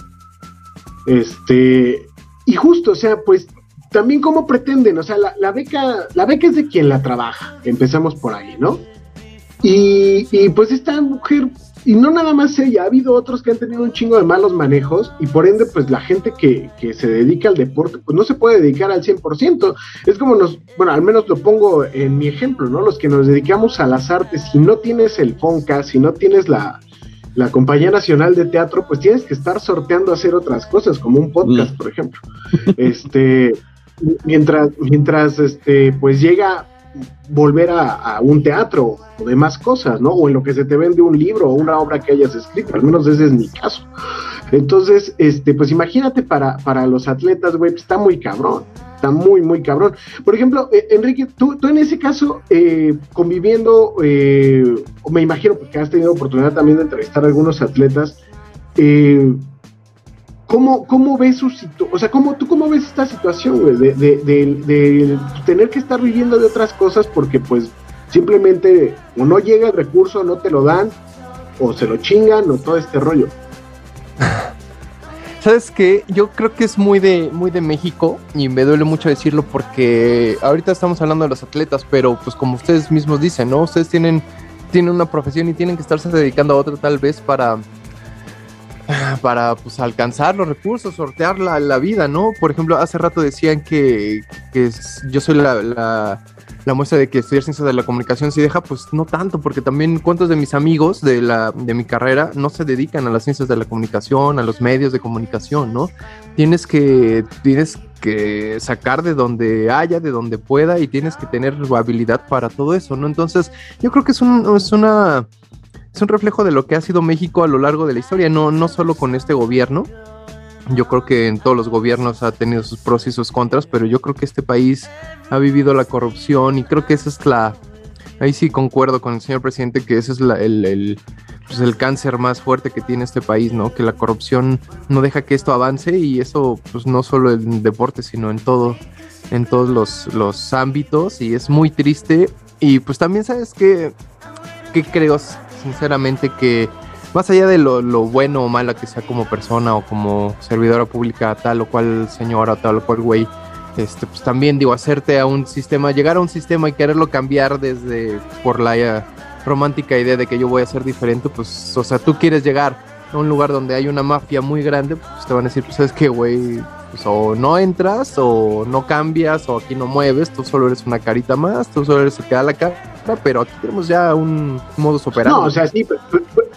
Este, y justo, o sea, pues también cómo pretenden, o sea, la, la beca, la beca es de quien la trabaja, empezamos por ahí, ¿no? Y, y pues esta mujer, y no nada más ella, ha habido otros que han tenido un chingo de malos manejos y por ende pues la gente que, que se dedica al deporte pues no se puede dedicar al 100%. Es como nos, bueno, al menos lo pongo en mi ejemplo, ¿no? Los que nos dedicamos a las artes, si no tienes el FONCA, si no tienes la, la Compañía Nacional de Teatro, pues tienes que estar sorteando a hacer otras cosas, como un podcast, por ejemplo. Este, mientras, mientras este, pues llega volver a, un teatro o demás cosas, ¿no? O en lo que se te vende un libro o una obra que hayas escrito, al menos ese es mi caso. Entonces, este, pues imagínate para, para los atletas, güey, pues está muy cabrón, está muy, muy cabrón. Por ejemplo, eh, Enrique, tú, tú en ese caso, eh, conviviendo, eh, me imagino porque has tenido oportunidad también de entrevistar a algunos atletas, eh, ¿Cómo, ¿Cómo ves su situación? O sea, ¿cómo, ¿tú cómo ves esta situación, güey? De, de, de, de tener que estar viviendo de otras cosas porque, pues, simplemente o no llega el recurso, no te lo dan, o se lo chingan, o todo este rollo. [LAUGHS] ¿Sabes qué? Yo creo que es muy de, muy de México y me duele mucho decirlo porque ahorita estamos hablando de los atletas, pero pues como ustedes mismos dicen, ¿no? Ustedes tienen, tienen una profesión y tienen que estarse dedicando a otra tal vez para, [LAUGHS] para pues alcanzar los recursos, sortear la, la vida, ¿no? Por ejemplo, hace rato decían que, que yo soy la, la, muestra de que estudiar ciencias de la comunicación sí deja, pues no tanto, porque también cuántos de mis amigos de, la, de mi carrera no se dedican a las ciencias de la comunicación, a los medios de comunicación, ¿no? Tienes que, tienes que sacar de donde haya, de donde pueda, y tienes que tener habilidad para todo eso, ¿no? Entonces, yo creo que es, un, es una es un reflejo de lo que ha sido México a lo largo de la historia, no, no solo con este gobierno. Yo creo que en todos los gobiernos ha tenido sus pros y sus contras, pero yo creo que este país ha vivido la corrupción y creo que esa es la... Ahí sí concuerdo con el señor presidente que ese es el, el, pues el cáncer más fuerte que tiene este país, ¿no? Que la corrupción no deja que esto avance y eso pues no solo en deporte, sino en todo, en todos los, los ámbitos y es muy triste. Y pues también sabes que, que creo sinceramente que más allá de lo, bueno o mala que sea como persona o como servidora pública tal o cual señora tal o cual güey, este, pues también digo, hacerte a un sistema, llegar a un sistema y quererlo cambiar desde por la eh, romántica idea de que yo voy a ser diferente, pues, o sea, tú quieres llegar a un lugar donde hay una mafia muy grande, pues te van a decir, pues es que, güey, pues, o no entras o no cambias o aquí no mueves, tú solo eres una carita más, tú solo eres el que da la cara, pero aquí tenemos ya un modus operandi. No, o sea, sí, pero,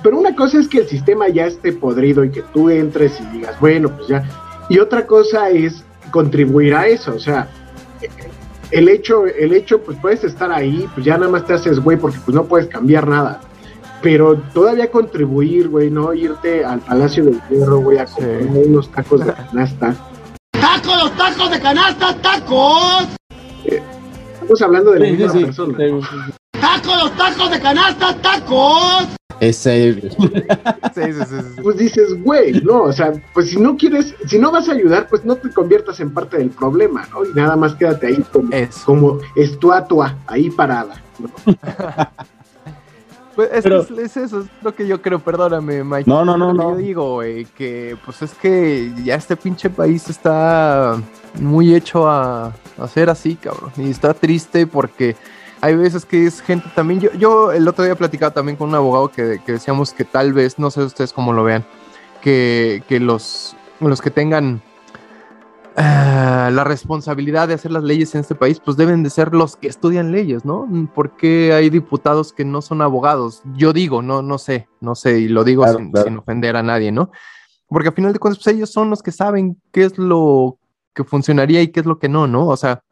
pero- una cosa es que el sistema ya esté podrido y que tú entres y digas, bueno, pues ya. Y otra cosa es contribuir a eso, o sea, el hecho, el hecho, pues puedes estar ahí, pues ya nada más te haces güey porque pues no puedes cambiar nada. Pero todavía contribuir, güey, no irte al Palacio del Hierro, güey, a comprar unos tacos de [LAUGHS] canasta. ¡Tacos, los tacos de canasta, tacos! Estamos hablando de la Sí, misma sí, sí. persona. ¡Tacos, los tacos de canasta, tacos! Ese. Pues dices, güey, no, o sea, pues si no quieres, si no vas a ayudar, pues no te conviertas en parte del problema, ¿no? Y nada más quédate ahí como, como estatua, ahí parada. ¿no? [LAUGHS] Pues es, Pero- es- es eso, es lo que yo creo, perdóname, Mike. No, no, no, no. Yo digo, güey, que pues es que ya este pinche país está muy hecho a, a ser así, cabrón. Y está triste porque hay veces que es gente también. Yo, yo el otro día platicaba también con un abogado que, que decíamos que tal vez, no sé ustedes cómo lo vean, que, que los, los que tengan ah, la responsabilidad de hacer las leyes en este país, pues deben de ser los que estudian leyes, ¿no? ¿Por qué hay diputados que no son abogados? Yo digo, no, no sé, no sé, y lo digo Claro, sin, claro. sin ofender a nadie, ¿no? Porque al final de cuentas, pues ellos son los que saben qué es lo que funcionaría y qué es lo que no, ¿no? O sea,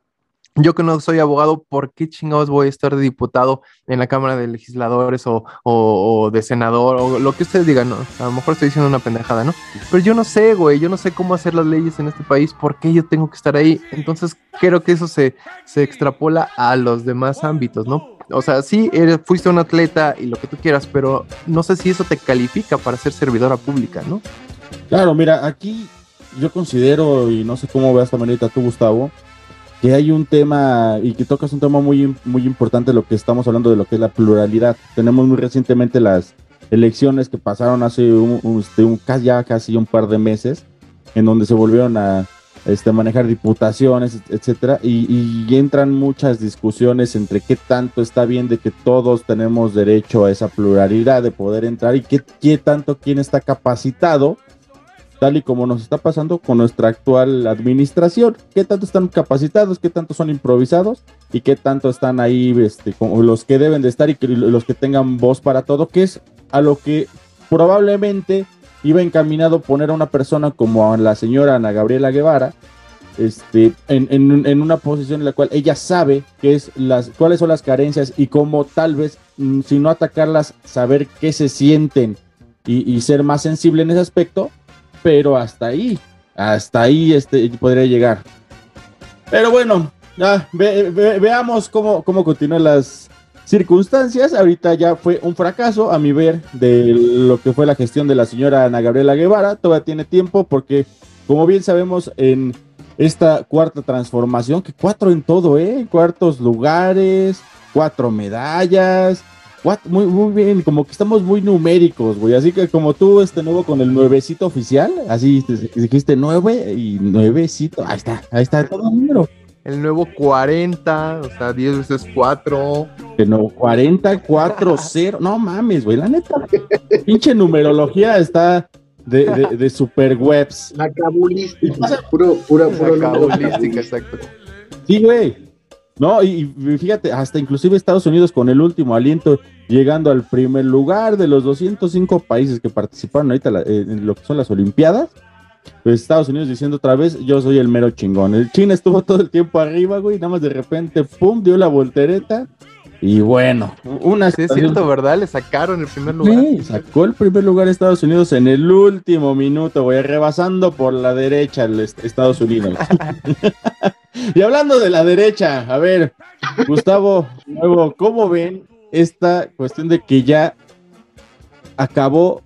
yo que no soy abogado, ¿por qué chingados voy a estar de diputado en la Cámara de Legisladores o, o- de senador o lo que ustedes digan? A lo mejor estoy diciendo una pendejada, ¿no? Pero yo no sé, güey, yo no sé cómo hacer las leyes en este país, ¿por qué yo tengo que estar ahí? Entonces creo que eso se, se extrapola a los demás ámbitos, ¿no? O sea, sí, fuiste un atleta y lo que tú quieras, pero no sé si eso te califica para ser servidora pública, ¿no? Claro, mira, aquí yo considero, y no sé cómo veas también ahorita tú, Gustavo, que hay un tema, y que tocas un tema muy, muy importante, lo que estamos hablando de lo que es la pluralidad. Tenemos muy recientemente las elecciones que pasaron hace un, un- este, un- ya casi un par de meses, en donde se volvieron a este, manejar diputaciones, etcétera, y, y entran muchas discusiones entre qué tanto está bien de que todos tenemos derecho a esa pluralidad de poder entrar y qué, qué tanto quién está capacitado tal y como nos está pasando con nuestra actual administración. ¿Qué tanto están capacitados? ¿Qué tanto son improvisados? ¿Y qué tanto están ahí este, como los que deben de estar y que los que tengan voz para todo? Que es a lo que probablemente iba encaminado poner a una persona como a la señora Ana Gabriela Guevara, este, en, una posición en la cual ella sabe qué es las, cuáles son las carencias y cómo tal vez, mm, si no atacarlas, saber qué se sienten y ser más sensible en ese aspecto, pero hasta ahí, hasta ahí este, podría llegar. Pero bueno, ya, ve- ve- veamos cómo, cómo continúan las circunstancias. Ahorita ya fue un fracaso, a mi ver, de lo que fue la gestión de la señora Ana Gabriela Guevara. Todavía tiene tiempo porque, como bien sabemos, en esta cuarta transformación, que cuatro en todo, ¿eh? Cuartos lugares, cuatro medallas. Cuat- muy, muy bien, como que estamos muy numéricos, güey. Así que como tú, este nuevo con el nuevecito oficial, así te- dijiste nueve y nuevecito. Ahí está, ahí está todo el número. El nuevo 40, o sea, 10 veces 4. Que no, 44-0. No mames, güey, la neta. Pinche numerología está de, de, de superwebs. La cabulística, puro, pura, puro La cabulística, exacto. Sí, güey. No, y, y fíjate, hasta inclusive Estados Unidos con el último aliento, llegando al primer lugar de los 205 países que participaron ahorita la- eh, en lo que son las Olimpiadas. Pues Estados Unidos diciendo otra vez, yo soy el mero chingón. El China estuvo todo el tiempo arriba, güey, nada más de repente, pum, dio la voltereta. Y bueno, una Sí, es cierto, ¿verdad? Le sacaron el primer lugar. Sí, sacó el primer lugar Estados Unidos en el último minuto, güey, rebasando por la derecha el est- Estados Unidos. [LAUGHS] [LAUGHS] y hablando de la derecha, a ver, Gustavo, nuevo, ¿cómo ven esta cuestión de que ya acabó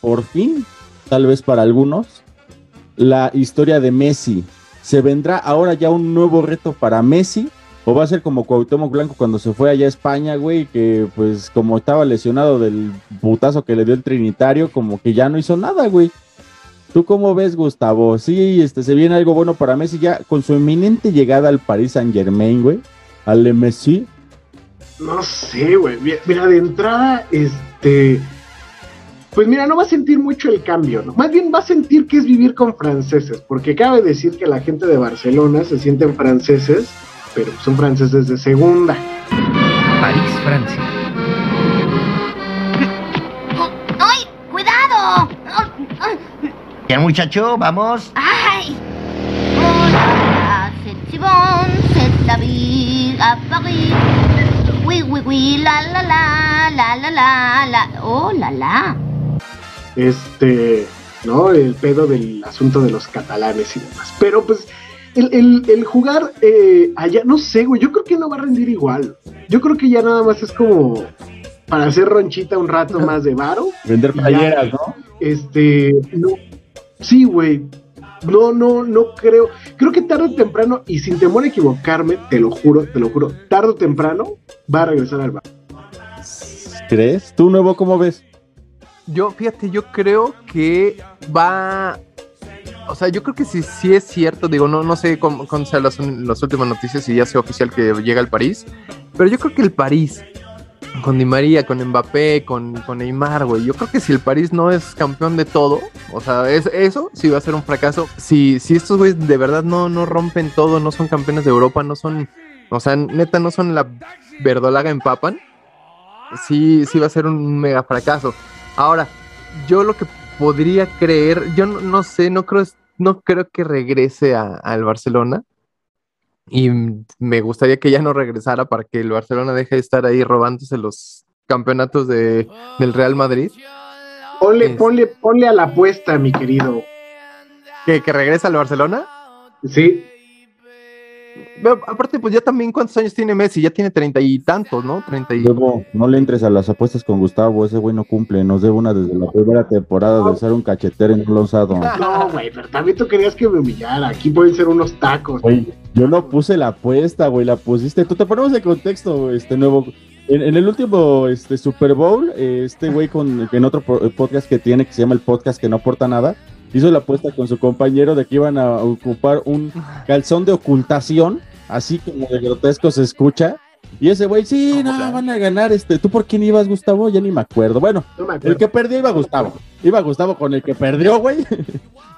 por fin, tal vez para algunos, la historia de Messi? ¿Se vendrá ahora ya un nuevo reto para Messi? ¿O va a ser como Cuauhtémoc Blanco cuando se fue allá a España, güey? Que pues como estaba lesionado del putazo que le dio el Trinitario, como que ya no hizo nada, güey. ¿Tú cómo ves, Gustavo? Sí, este, se viene algo bueno para Messi ya con su eminente llegada al Paris Saint Germain, güey. Al Messi. No sé, güey. Mira, de entrada, este. Pues mira, no va a sentir mucho el cambio, ¿no? Más bien va a sentir que es vivir con franceses, porque cabe decir que la gente de Barcelona se sienten franceses, pero son franceses de segunda. París, Francia. ¡Ay! ¡Cuidado! Ya muchacho, vamos. ¡Ay! Hola, c'est si bon, c'est la vie à Paris. Oui, oui, oui, la la la, la la la, la. Oh, la la. Este, ¿no? El pedo del asunto de los catalanes y demás. Pero pues, el, el- el jugar eh, allá, no sé, güey, yo creo que no va a rendir igual. Yo creo que ya nada más es como para hacer ronchita un rato más de varo. Vender playeras, ¿no? Este, no, sí, güey. No, no, no creo. Creo que tarde o temprano, y sin temor a equivocarme, te lo juro, te lo juro, tarde o temprano va a regresar al bar. ¿Crees? ¿Tú, nuevo, cómo ves? Yo, fíjate, yo creo que va. O sea, yo creo que sí, sí es cierto. Digo, no, no sé cómo, cómo sean las, las últimas noticias y ya sea oficial que llega al París. Pero yo creo que el París, con Di María, con Mbappé, con, con Neymar, güey. Yo creo que si el París no es campeón de todo, o sea, es, eso sí va a ser un fracaso. Si, si estos güeyes de verdad no, no rompen todo, no son campeones de Europa, no son. O sea, neta, no son la verdolaga en Papan. Sí, sí va a ser un mega fracaso. Ahora, yo lo que podría creer, yo no, sé, no creo, no creo que regrese a- al Barcelona. Y me gustaría que ya no regresara para que el Barcelona deje de estar ahí robándose los campeonatos de, del Real Madrid. Ponle, Es- ponle, ponle a la apuesta, mi querido. ¿Que, que regrese al Barcelona? Sí. Pero, aparte, pues ya también, ¿cuántos años tiene Messi? Ya tiene treinta y tantos, ¿no? Treinta y... Nuevo, no le entres a las apuestas con Gustavo, ese güey no cumple, nos debe una desde la primera temporada de ser un cachetero en un lanzado. No, güey, pero también tú querías que me humillara. Aquí pueden ser unos tacos. Güey, yo no puse la apuesta, güey, la pusiste. Tú te ponemos de contexto, este nuevo. En, en el último este, Super Bowl, este güey con en otro po- podcast que tiene, que se llama el podcast que no aporta nada, hizo la apuesta con su compañero de que iban a ocupar un calzón de ocultación, así como de grotesco se escucha. Y ese güey, sí, no, van a ganar. Este, ¿Tú por quién ibas, Gustavo? Ya ni me acuerdo. Bueno, No me acuerdo. el que perdió iba Gustavo. Iba Gustavo con el que perdió, güey. [LAUGHS]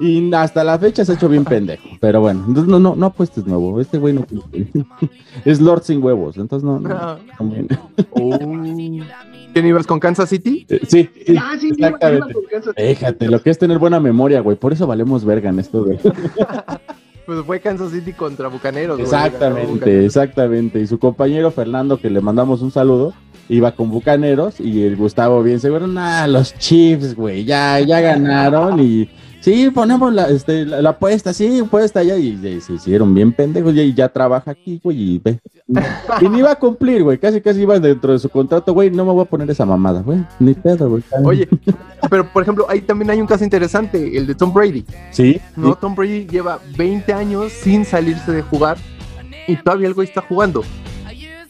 Y hasta la fecha se ha hecho bien pendejo. Pero bueno, entonces no, no, no apuestes nuevo. Este güey no. [LAUGHS] Es Lord sin huevos. Entonces no. no, conviene. ¿Quién ibas con Kansas City? Eh, Sí, sí, Ah, sí, iba- iba exactamente. con Kansas. Déjate, lo que es tener buena memoria, güey. Por eso valemos verga en esto, güey. [LAUGHS] Pues fue Kansas City contra Bucaneros. Exactamente, exactamente. Y su compañero Fernando, que le mandamos un saludo, iba con Bucaneros y el Gustavo bien seguro, nah, los Chiefs, güey, ya, ya ganaron y sí, ponemos la, este, la, la apuesta, sí, apuesta ya y, y se hicieron bien pendejos y ya trabaja aquí, güey, y ve. Y ni iba a cumplir, güey, casi casi iba dentro de su contrato, güey, no me voy a poner esa mamada, güey, ni pedo, güey. Oye, pero por ejemplo, ahí también hay un caso interesante, el de Tom Brady. Sí. No, Tom Brady lleva 20 años sin salirse de jugar y todavía el güey está jugando.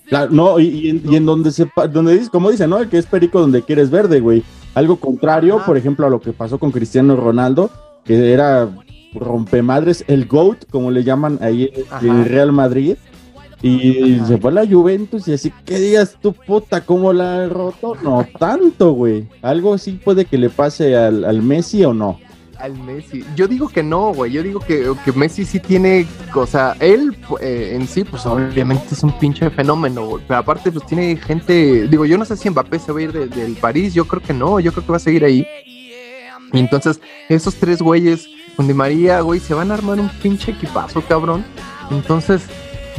Claro, no, y, y en, y en donde se, donde dice, como dice, ¿no? El que es perico donde quieres verde, güey. Algo contrario, por ejemplo, a lo que pasó con Cristiano Ronaldo, que era rompemadres, el GOAT, como le llaman ahí en el Real Madrid. Y se fue a la Juventus y así, ¿qué digas tú, puta? ¿Cómo la roto? No tanto, güey. Algo así puede que le pase al, al Messi o no. Al Messi. Yo digo que no, güey. Yo digo que, que Messi sí tiene, o sea, él eh, en sí, pues obviamente es un pinche fenómeno, güey. Pero aparte, pues tiene gente, digo, yo no sé si Mbappé se va a ir de- del París, yo creo que no, yo creo que va a seguir ahí. Y entonces, esos tres güeyes con María, güey, se van a armar un pinche equipazo, cabrón. Entonces,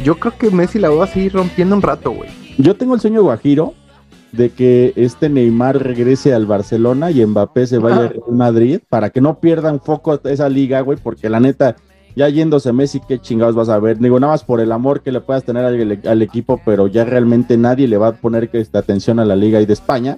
yo creo que Messi la va a seguir rompiendo un rato, güey. Yo tengo el sueño guajiro de que este Neymar regrese al Barcelona y Mbappé se vaya Ah. al Real Madrid para que no pierdan foco esa liga, güey, porque la neta, ya yéndose Messi, qué chingados vas a ver. Digo, nada más por el amor que le puedas tener al, al equipo, pero ya realmente nadie le va a poner que esta atención a la liga y de España.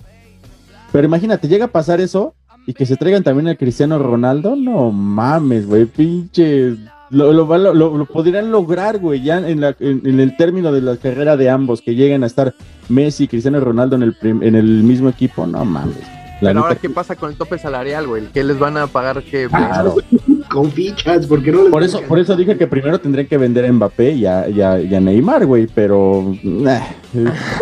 Pero imagínate, llega a pasar eso y que se traigan también al Cristiano Ronaldo, no mames, güey, pinche. Lo, lo- lo- lo podrían lograr, güey, ya en, la- en- en el término de la carrera de ambos, que lleguen a estar Messi y Cristiano Ronaldo en el, prim- en el mismo equipo, no mames. La Pero ahora, ¿qué pasa con el tope salarial, güey? ¿Qué les van a pagar? ¿Qué? Claro. Con fichas, porque no les por eso, por eso dije que primero tendrían que vender a Mbappé y a, y a- y a Neymar, güey, pero... nah.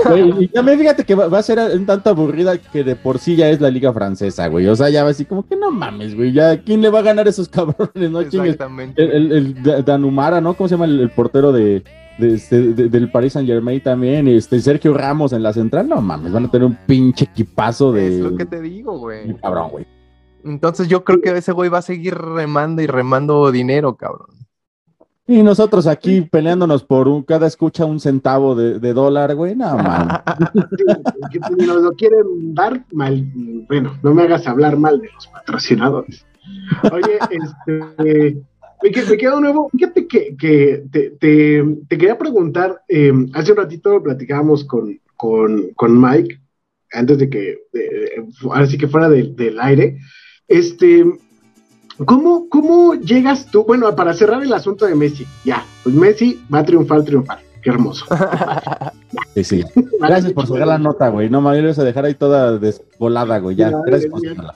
Güey, y también fíjate que va, va a ser un tanto aburrida que de por sí ya es la liga francesa, güey. O sea, ya va así como que no mames, güey. Ya, ¿quién le va a ganar a esos cabrones, no? Chingues. Exactamente. El, el, el Da- Danumara, ¿no? ¿Cómo se llama el, el portero de, de este- de- del Paris Saint Germain también? Este Sergio Ramos en la central, no mames, van a tener un pinche equipazo de... Es lo que te digo, güey. Cabrón, güey. Entonces yo creo que ese güey va a seguir remando y remando dinero, cabrón. Y nosotros aquí peleándonos por un, cada escucha un centavo de, de dólar, güey, no [LAUGHS] mames. que nos lo quieren dar mal. Bueno, no me hagas hablar mal de los patrocinadores. Oye, este. Me, me queda de nuevo. Fíjate que, que te, te- te quería preguntar. eh, hace un ratito platicábamos con, con, con Mike, antes de que. eh, ahora sí que fuera del- del aire. Este. ¿Cómo, ¿Cómo llegas tú? Bueno, para cerrar el asunto de Messi, ya, pues Messi va a triunfar, triunfar. Qué hermoso. Sí, sí. [LAUGHS] Gracias por sacar la nota, güey. No mames, ibas a dejar ahí toda desvolada, güey. Ya, gracias por sacarla.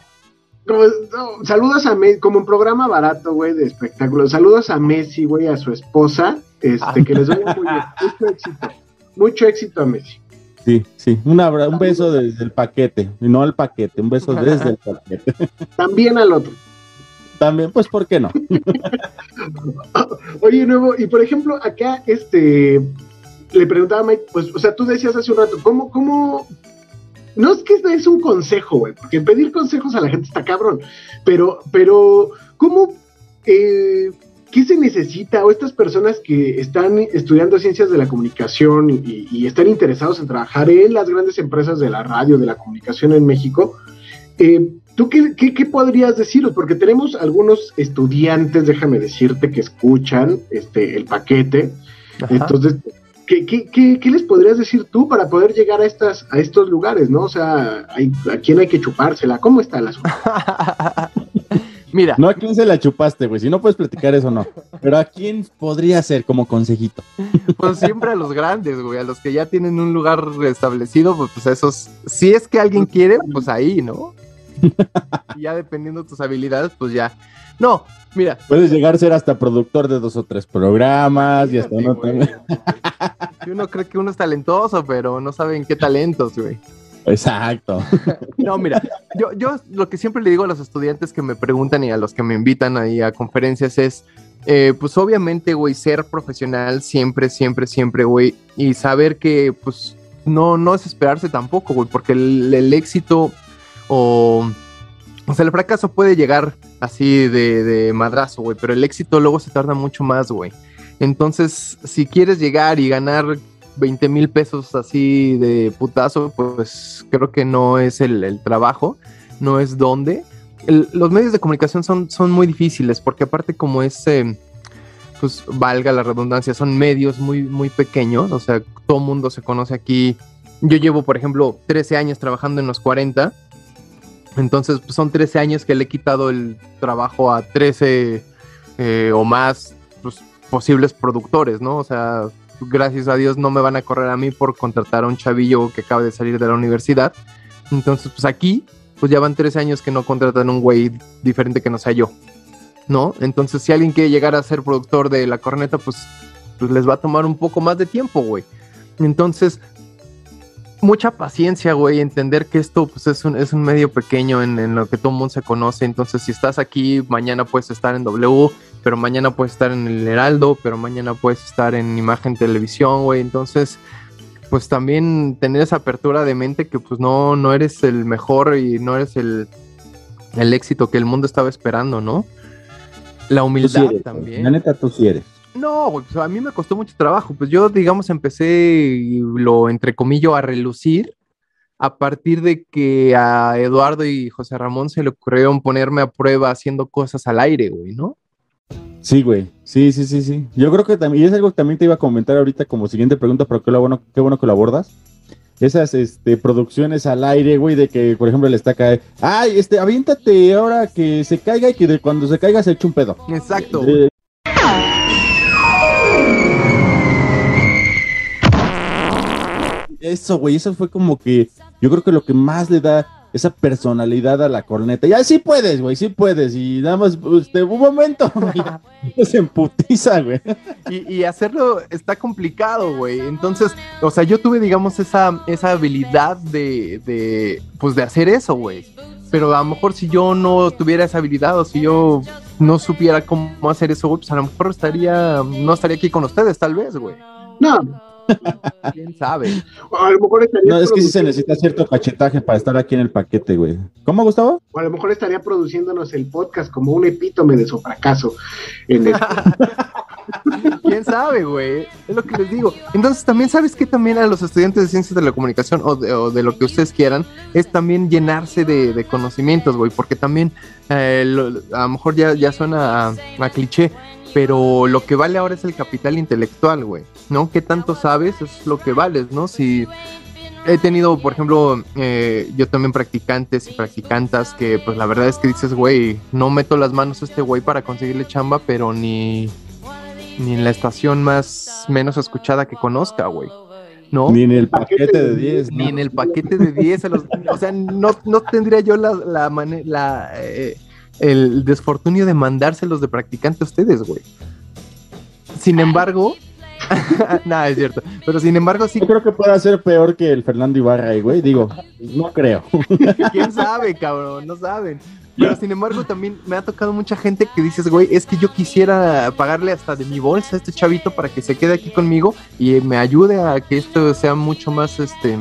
Como, no, saludos a Messi, como un programa barato, güey, de espectáculos. Saludos a Messi, güey, a su esposa, este, que les doy muy bien. [LAUGHS] mucho éxito. Mucho éxito a Messi. Sí, sí. Un, abra- un beso desde el paquete. Y no al paquete, un beso desde el paquete. [LAUGHS] También al otro. También, pues, ¿por qué no? [LAUGHS] Oye, nuevo, y por ejemplo, acá, este, le preguntaba a Mike, pues, o sea, tú decías hace un rato, ¿cómo, cómo? No es que es un consejo, güey, porque pedir consejos a la gente está cabrón, pero, pero, ¿cómo, eh, qué se necesita o estas personas que están estudiando ciencias de la comunicación y, y están interesados en trabajar en las grandes empresas de la radio, de la comunicación en México, eh, ¿Tú qué, qué, qué podrías deciros? Porque tenemos algunos estudiantes, déjame decirte, que escuchan este, el paquete. Entonces, ¿qué, qué, qué, qué les podrías decir tú para poder llegar a, estas, a estos lugares? ¿no? O sea, hay, ¿a quién hay que chupársela? ¿Cómo está el asunto? [LAUGHS] Mira. No a quién se la chupaste, güey. Si no puedes platicar eso, no. Pero a quién podría ser como consejito. Pues siempre a los grandes, güey, a los que ya tienen un lugar establecido, pues, pues esos, si es que alguien quiere, pues ahí, ¿no? [LAUGHS] Y ya dependiendo de tus habilidades, pues ya. No, mira, Puedes llegar a ser hasta productor de dos o tres programas y hasta uno también. si uno cree que uno es talentoso, pero no saben qué talentos, güey. Exacto. [LAUGHS] No, mira, yo, yo lo que siempre le digo a los estudiantes que me preguntan y a los que me invitan ahí a conferencias es, eh, pues obviamente, güey, ser profesional siempre, siempre, siempre, güey, y saber que, pues, no, no es esperarse tampoco, güey, porque el, el éxito o, o sea, el fracaso puede llegar así de, de madrazo, güey, pero el éxito luego se tarda mucho más, güey. Entonces, si quieres llegar y ganar 20 mil pesos así de putazo, pues creo que no es el, trabajo, no es donde. El- los medios de comunicación son, son muy difíciles porque aparte como es, eh, pues valga la redundancia, son medios muy, muy pequeños, o sea, todo mundo se conoce aquí. Yo llevo, por ejemplo, 13 años trabajando en los 40, entonces pues, son 13 años que le he quitado el trabajo a 13 eh, o más pues, posibles productores, ¿no? O sea, gracias a Dios no me van a correr a mí por contratar a un chavillo que acaba de salir de la universidad. Entonces, pues aquí, pues ya van 13 años que no contratan un güey diferente que no sea yo, ¿no? Entonces, si alguien quiere llegar a ser productor de la corneta, pues, pues les va a tomar un poco más de tiempo, güey. Entonces, mucha paciencia, güey, entender que esto pues, es, un, es un medio pequeño en, en lo que todo el mundo se conoce. Entonces, si estás aquí, mañana puedes estar en W, pero mañana puedes estar en el Heraldo, pero mañana puedes estar en Imagen Televisión, güey. Entonces, pues también tener esa apertura de mente que pues no, no eres el mejor y no eres el, el éxito que el mundo estaba esperando, ¿no? La Tú sí humildad eres, también. La neta, tú sí eres. No, güey, pues a mí me costó mucho trabajo. Pues yo, digamos, empecé lo entre comillas a relucir a partir de que a Eduardo y José Ramón se le ocurrieron ponerme a prueba haciendo cosas al aire, güey, ¿no? Sí, güey. Sí, sí, sí, sí. Yo creo que también, y es algo que también te iba a comentar ahorita como siguiente pregunta, pero qué, bueno, qué bueno que lo abordas. Esas este, producciones al aire, güey, de que, por ejemplo, le está cae, ay, este, aviéntate ahora que se caiga y que de cuando se caiga se eche un pedo. Exacto. Eh, Eso, güey, eso fue como que yo creo que lo que más le da esa personalidad a la corneta. Ya sí puedes, güey, sí puedes. Y nada más, este, un momento. [LAUGHS] y se emputiza, güey. Y, y hacerlo está complicado, güey. Entonces, o sea, yo tuve, digamos, esa, esa habilidad de, de, pues, de hacer eso, güey. Pero a lo mejor si yo no tuviera esa habilidad o si yo no supiera cómo hacer eso, güey, pues a lo mejor estaría, no estaría aquí con ustedes, tal vez, güey. No. [LAUGHS] ¿Quién sabe? A lo mejor estaría No, es que sí se necesita cierto cachetaje para estar aquí en el paquete, güey. ¿Cómo, Gustavo? O a lo mejor estaría produciéndonos el podcast como un epítome de su fracaso. En el- [LAUGHS] ¿Quién sabe, güey? Es lo que les digo. Entonces, también sabes que también a los estudiantes de ciencias de la comunicación o de, o de lo que ustedes quieran, es también llenarse de, de conocimientos, güey, porque también eh, lo- a lo mejor ya, ya suena a, a cliché, pero lo que vale ahora es el capital intelectual, güey, ¿no? ¿Qué tanto sabes? Es lo que vales, ¿no? Si he tenido, por ejemplo, eh, yo también practicantes y practicantas que, pues la verdad es que dices, güey, no meto las manos a este güey para conseguirle chamba, pero ni, ni en la estación más menos escuchada que conozca, güey. ¿No? Ni en el paquete de 10. Ni en el paquete de 10. a los- o sea, no, no tendría yo la, la, mane- la, eh, el desfortunio de mandárselos de practicante a ustedes, güey. Sin embargo, [LAUGHS] nada, es cierto. Pero sin embargo, sí. Yo creo que puede ser peor que el Fernando Ibarra, güey. Digo, no creo. [LAUGHS] ¿Quién sabe, cabrón? No saben. Pero sin embargo, también me ha tocado mucha gente que dices, güey, es que yo quisiera pagarle hasta de mi bolsa a este chavito para que se quede aquí conmigo y me ayude a que esto sea mucho más, este,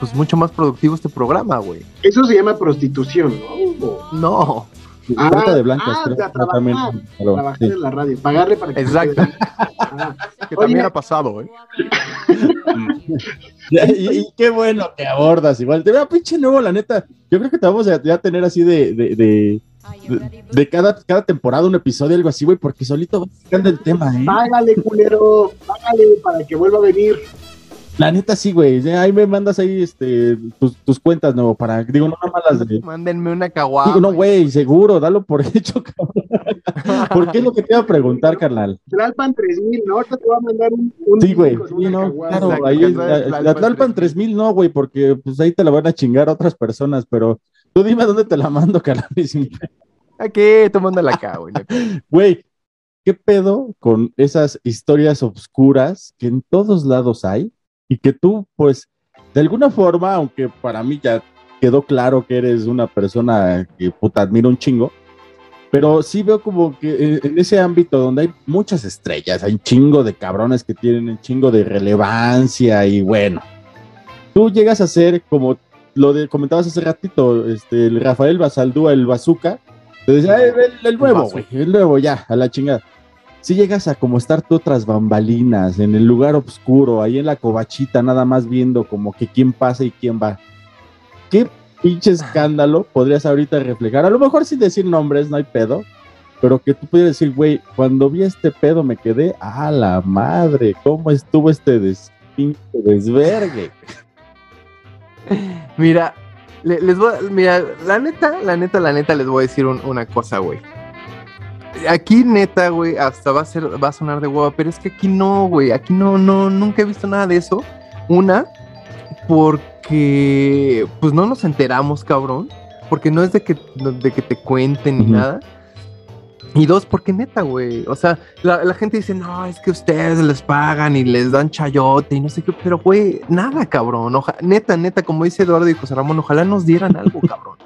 pues mucho más productivo este programa, güey. Eso se llama prostitución, ¿no? No. Ah, Trata de blancas, ah, trabajar, también, pero, trabajar sí. en la radio, pagarle para que Exacto. Ah, [LAUGHS] Que oye, también ha pasado, ¿eh? [LAUGHS] Y, y qué bueno que abordas igual. Te veo pinche nuevo, la neta. Yo creo que te vamos a ya tener así de, de, de, de- de cada, cada temporada un episodio, algo así, güey, porque solito va sacando el tema, ¿eh? Págale, culero, págale para que vuelva a venir. La neta sí, güey. Ahí me mandas ahí este, tus, tus cuentas, nuevo, para, digo, no nada más las de... Mándenme una caguama. Digo, no, güey, seguro, dalo por [LAUGHS] hecho, cabrón. ¿Por qué es lo que te iba a preguntar, carnal? Tlalpan 3000, ¿no? Ahorita te voy a mandar un. un Sí, güey. Sí, no, claro, ahí es- la, Tlalpan Tlalpan 3000 no, güey, porque pues ahí te la van a chingar otras personas, pero tú dime dónde te la mando, carnal. [LAUGHS] Aquí, tomándole acá, güey. [LAUGHS] Güey, ¿qué pedo con esas historias obscuras que en todos lados hay y que tú, pues, de alguna forma, aunque para mí ya quedó claro que eres una persona que puta admiro un chingo, pero sí veo como que eh, en ese ámbito donde hay muchas estrellas, hay un chingo de cabrones que tienen un chingo de relevancia y bueno, tú llegas a ser como lo de comentabas hace ratito, este, el Rafael Basaldúa, el Bazooka, Te decía, "Eh, el, el nuevo, güey, el nuevo, ya, a la chingada. Si llegas a como estar tú tras bambalinas, en el lugar oscuro, ahí en la covachita, nada más viendo como que quién pasa y quién va. ¿Qué pinche escándalo podrías ahorita reflejar? A lo mejor sin decir nombres, no hay pedo, pero que tú pudieras decir, güey, cuando vi este pedo me quedé, a la madre, ¿cómo estuvo este des, pinche desvergue? Mira, le- les voy, mira, la neta, la neta, la neta, les voy a decir un- una cosa, güey. Aquí neta, güey, hasta va a ser, va a sonar de hueva, pero es que aquí no, güey, aquí no, no, nunca he visto nada de eso. Una, porque, pues no nos enteramos, cabrón, porque no es de que, de que te cuenten ni nada. Y dos, porque neta, güey. O sea, la, la gente dice, no, es que ustedes les pagan y les dan chayote y no sé qué, pero güey, nada, cabrón. Oja- neta, neta, como dice Eduardo y José Ramón, ojalá nos dieran algo, [LAUGHS] cabrón.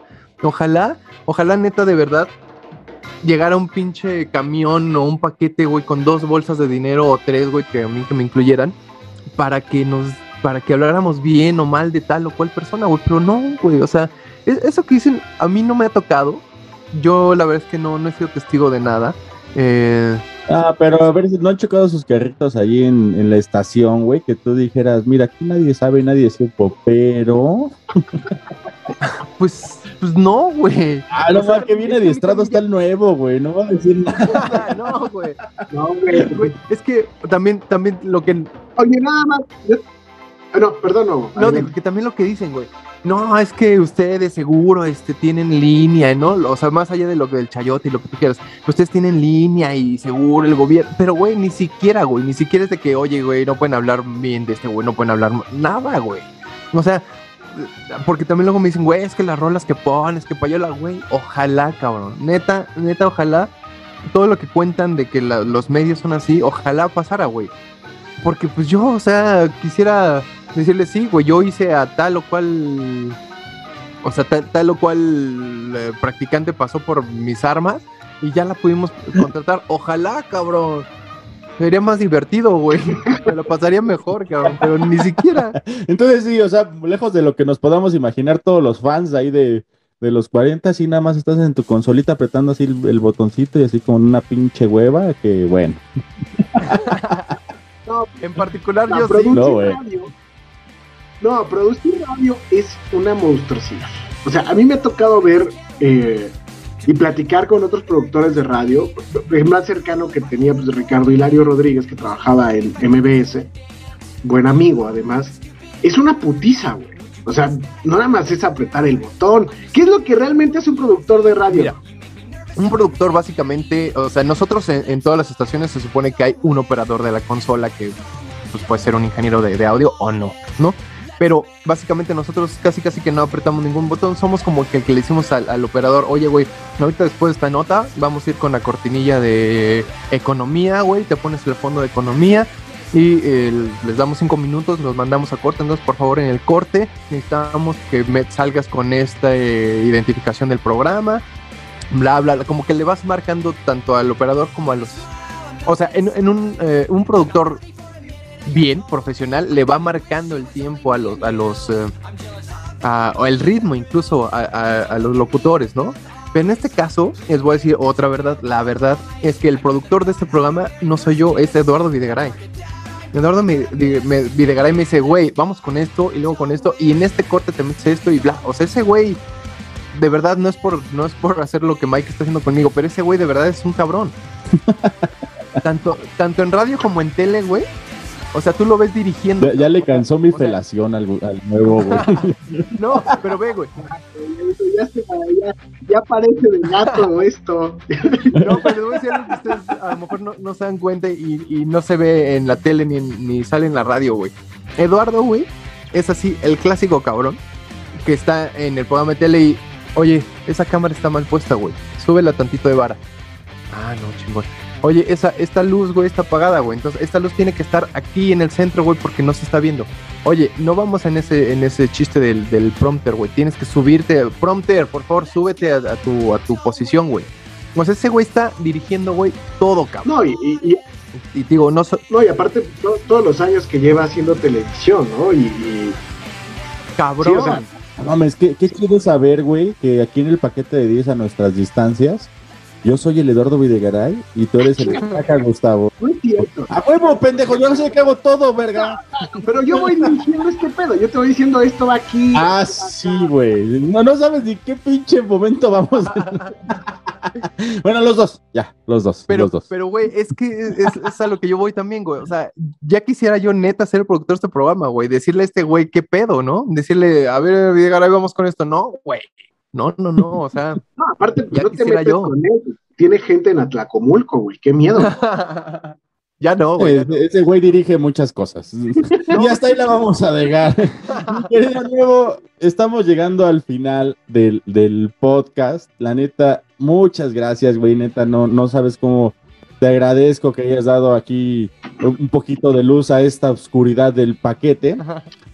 Ojalá, ojalá neta de verdad llegara un pinche camión o un paquete, güey, con dos bolsas de dinero o tres, güey, que a mí que me incluyeran, para que nos, para que habláramos bien o mal de tal o cual persona, güey. Pero no, güey, o sea, es- eso que dicen a mí no me ha tocado. Yo la verdad es que no, no he sido testigo de nada. Eh, Ah, pero a ver si no han chocado sus carritos ahí en, en la estación, güey, que tú dijeras, mira, aquí nadie sabe, nadie supo, pero... [LAUGHS] pues, pues no, güey. Ah, no, más que viene adiestrado está el nuevo, güey, no va a decir [LAUGHS] nada. no, güey. [LAUGHS] No, güey. Es que también, también lo que Oye, nada más. yo- Ah, no, perdón, no. No, digo que también lo que dicen, güey. No, es que ustedes seguro este, tienen línea, ¿no? O sea, más allá de lo del chayote y lo que tú quieras, ustedes tienen línea y seguro el gobierno. Pero, güey, ni siquiera, güey, ni siquiera es de que, oye, güey, no pueden hablar bien de este güey, no pueden hablar nada, güey. O sea, porque también luego me dicen, güey, es que las rolas que pones, que payola, güey, ojalá, cabrón. Neta, neta, ojalá. Todo lo que cuentan de que los medios son así, ojalá pasara, güey. Porque pues yo, o sea, quisiera decirle, sí, güey, yo hice a tal o cual, o sea, tal, tal o cual eh, practicante pasó por mis armas y ya la pudimos [LAUGHS] contratar. Ojalá, cabrón. Sería más divertido, güey. [LAUGHS] Me lo pasaría mejor, cabrón, pero ni siquiera. [LAUGHS] Entonces sí, o sea, lejos de lo que nos podamos imaginar todos los fans ahí de, de los 40, así nada más estás en tu consolita apretando así el, el botoncito y así con una pinche hueva, que bueno. No, En particular, no, yo sí. No, radio. No, producir radio es una monstruosidad. O sea, a mí me ha tocado ver eh, y platicar con otros productores de radio. El más cercano que tenía, pues, Ricardo Hilario Rodríguez, que trabajaba en MBS. Buen amigo, además. Es una putiza, güey. O sea, no nada más es apretar el botón. ¿Qué es lo que realmente hace un productor de radio? Mira, un productor básicamente, o sea, nosotros en, todas las estaciones se supone que hay un operador de la consola que pues, puede ser un ingeniero de, audio o no, ¿no? Pero básicamente nosotros casi casi que no apretamos ningún botón, somos como que, que le decimos al, al operador, oye güey, ahorita después de esta nota vamos a ir con la cortinilla de economía, güey, te pones el fondo de economía y eh, les damos cinco minutos, los mandamos a corte, entonces por favor en el corte necesitamos que salgas con esta eh, identificación del programa, bla, bla, como que le vas marcando tanto al operador como a los... O sea, en, un, eh, un productor bien, profesional, le va marcando el tiempo a los... A los eh, a- o el ritmo incluso a, los locutores, ¿no? Pero en este caso, les voy a decir otra verdad. La verdad es que el productor de este programa no soy yo, es Eduardo Videgaray. Eduardo me- Videgaray me dice, güey, vamos con esto y luego con esto y en este corte te metes esto y bla. O sea, ese güey, de verdad, no es por, no es por hacer lo que Mike está haciendo conmigo, pero ese güey de verdad es un cabrón. [LAUGHS] tanto, tanto en radio como en tele, güey. O sea, tú lo ves dirigiendo. Ya, ya le cansó mi felación al, al nuevo, güey. [LAUGHS] No, pero ve, güey. Ya, se- ya- ya parece de gato esto. No, pero les voy a decir algo que ustedes a lo mejor no, no se dan cuenta y, y no se ve en la tele ni, en- ni sale en la radio, güey. Eduardo, güey, es así, el clásico cabrón que está en el programa de tele y, oye, esa cámara está mal puesta, güey. Súbela tantito de vara. Ah, no, chingón. Oye, esa, esta luz, güey, está apagada, güey. Entonces, esta luz tiene que estar aquí en el centro, güey, porque no se está viendo. Oye, no vamos en ese, en ese chiste del, del prompter, güey. Tienes que subirte. Prompter, por favor, súbete a, a tu, a tu posición, güey. Sea, ese güey está dirigiendo, güey, todo, cabrón. No, y, y, y- Y digo, no so- no, y aparte to- todos los años que lleva haciendo televisión, ¿no? Y, y- cabrón. Sí, o sea, No mames, qué, qué chido saber, güey, que aquí en el paquete de 10 a nuestras distancias, yo soy el Eduardo Videgaray y tú eres el Estaca Gustavo. No es cierto. ¡A huevo, pendejo! Yo no sé que hago todo, verga. Pero yo voy diciendo este pedo. Yo te voy diciendo esto va aquí. Ah, sí, güey. No, no sabes ni qué pinche momento vamos. bueno, los dos, ya, los dos, Pero, los dos. pero, güey, es que es, es a lo que yo voy también, güey. O sea, ya quisiera yo neta ser el productor de este programa, güey. Decirle a este güey qué pedo, ¿no? Decirle, a ver, Videgaray, vamos con esto. No, güey. No, no, no, o sea. [LAUGHS] No, aparte, pues, ya no te metes yo. con él. Tiene gente en Atlacomulco, güey. Qué miedo. [LAUGHS] ya no, güey. ya no. Ese, ese güey dirige muchas cosas. [LAUGHS] y hasta ahí la vamos a dejar. Querido Nuevo, estamos llegando al final del, del podcast. La neta, muchas gracias, güey. Neta, no, no sabes cómo te agradezco que hayas dado aquí un poquito de luz a esta oscuridad del paquete.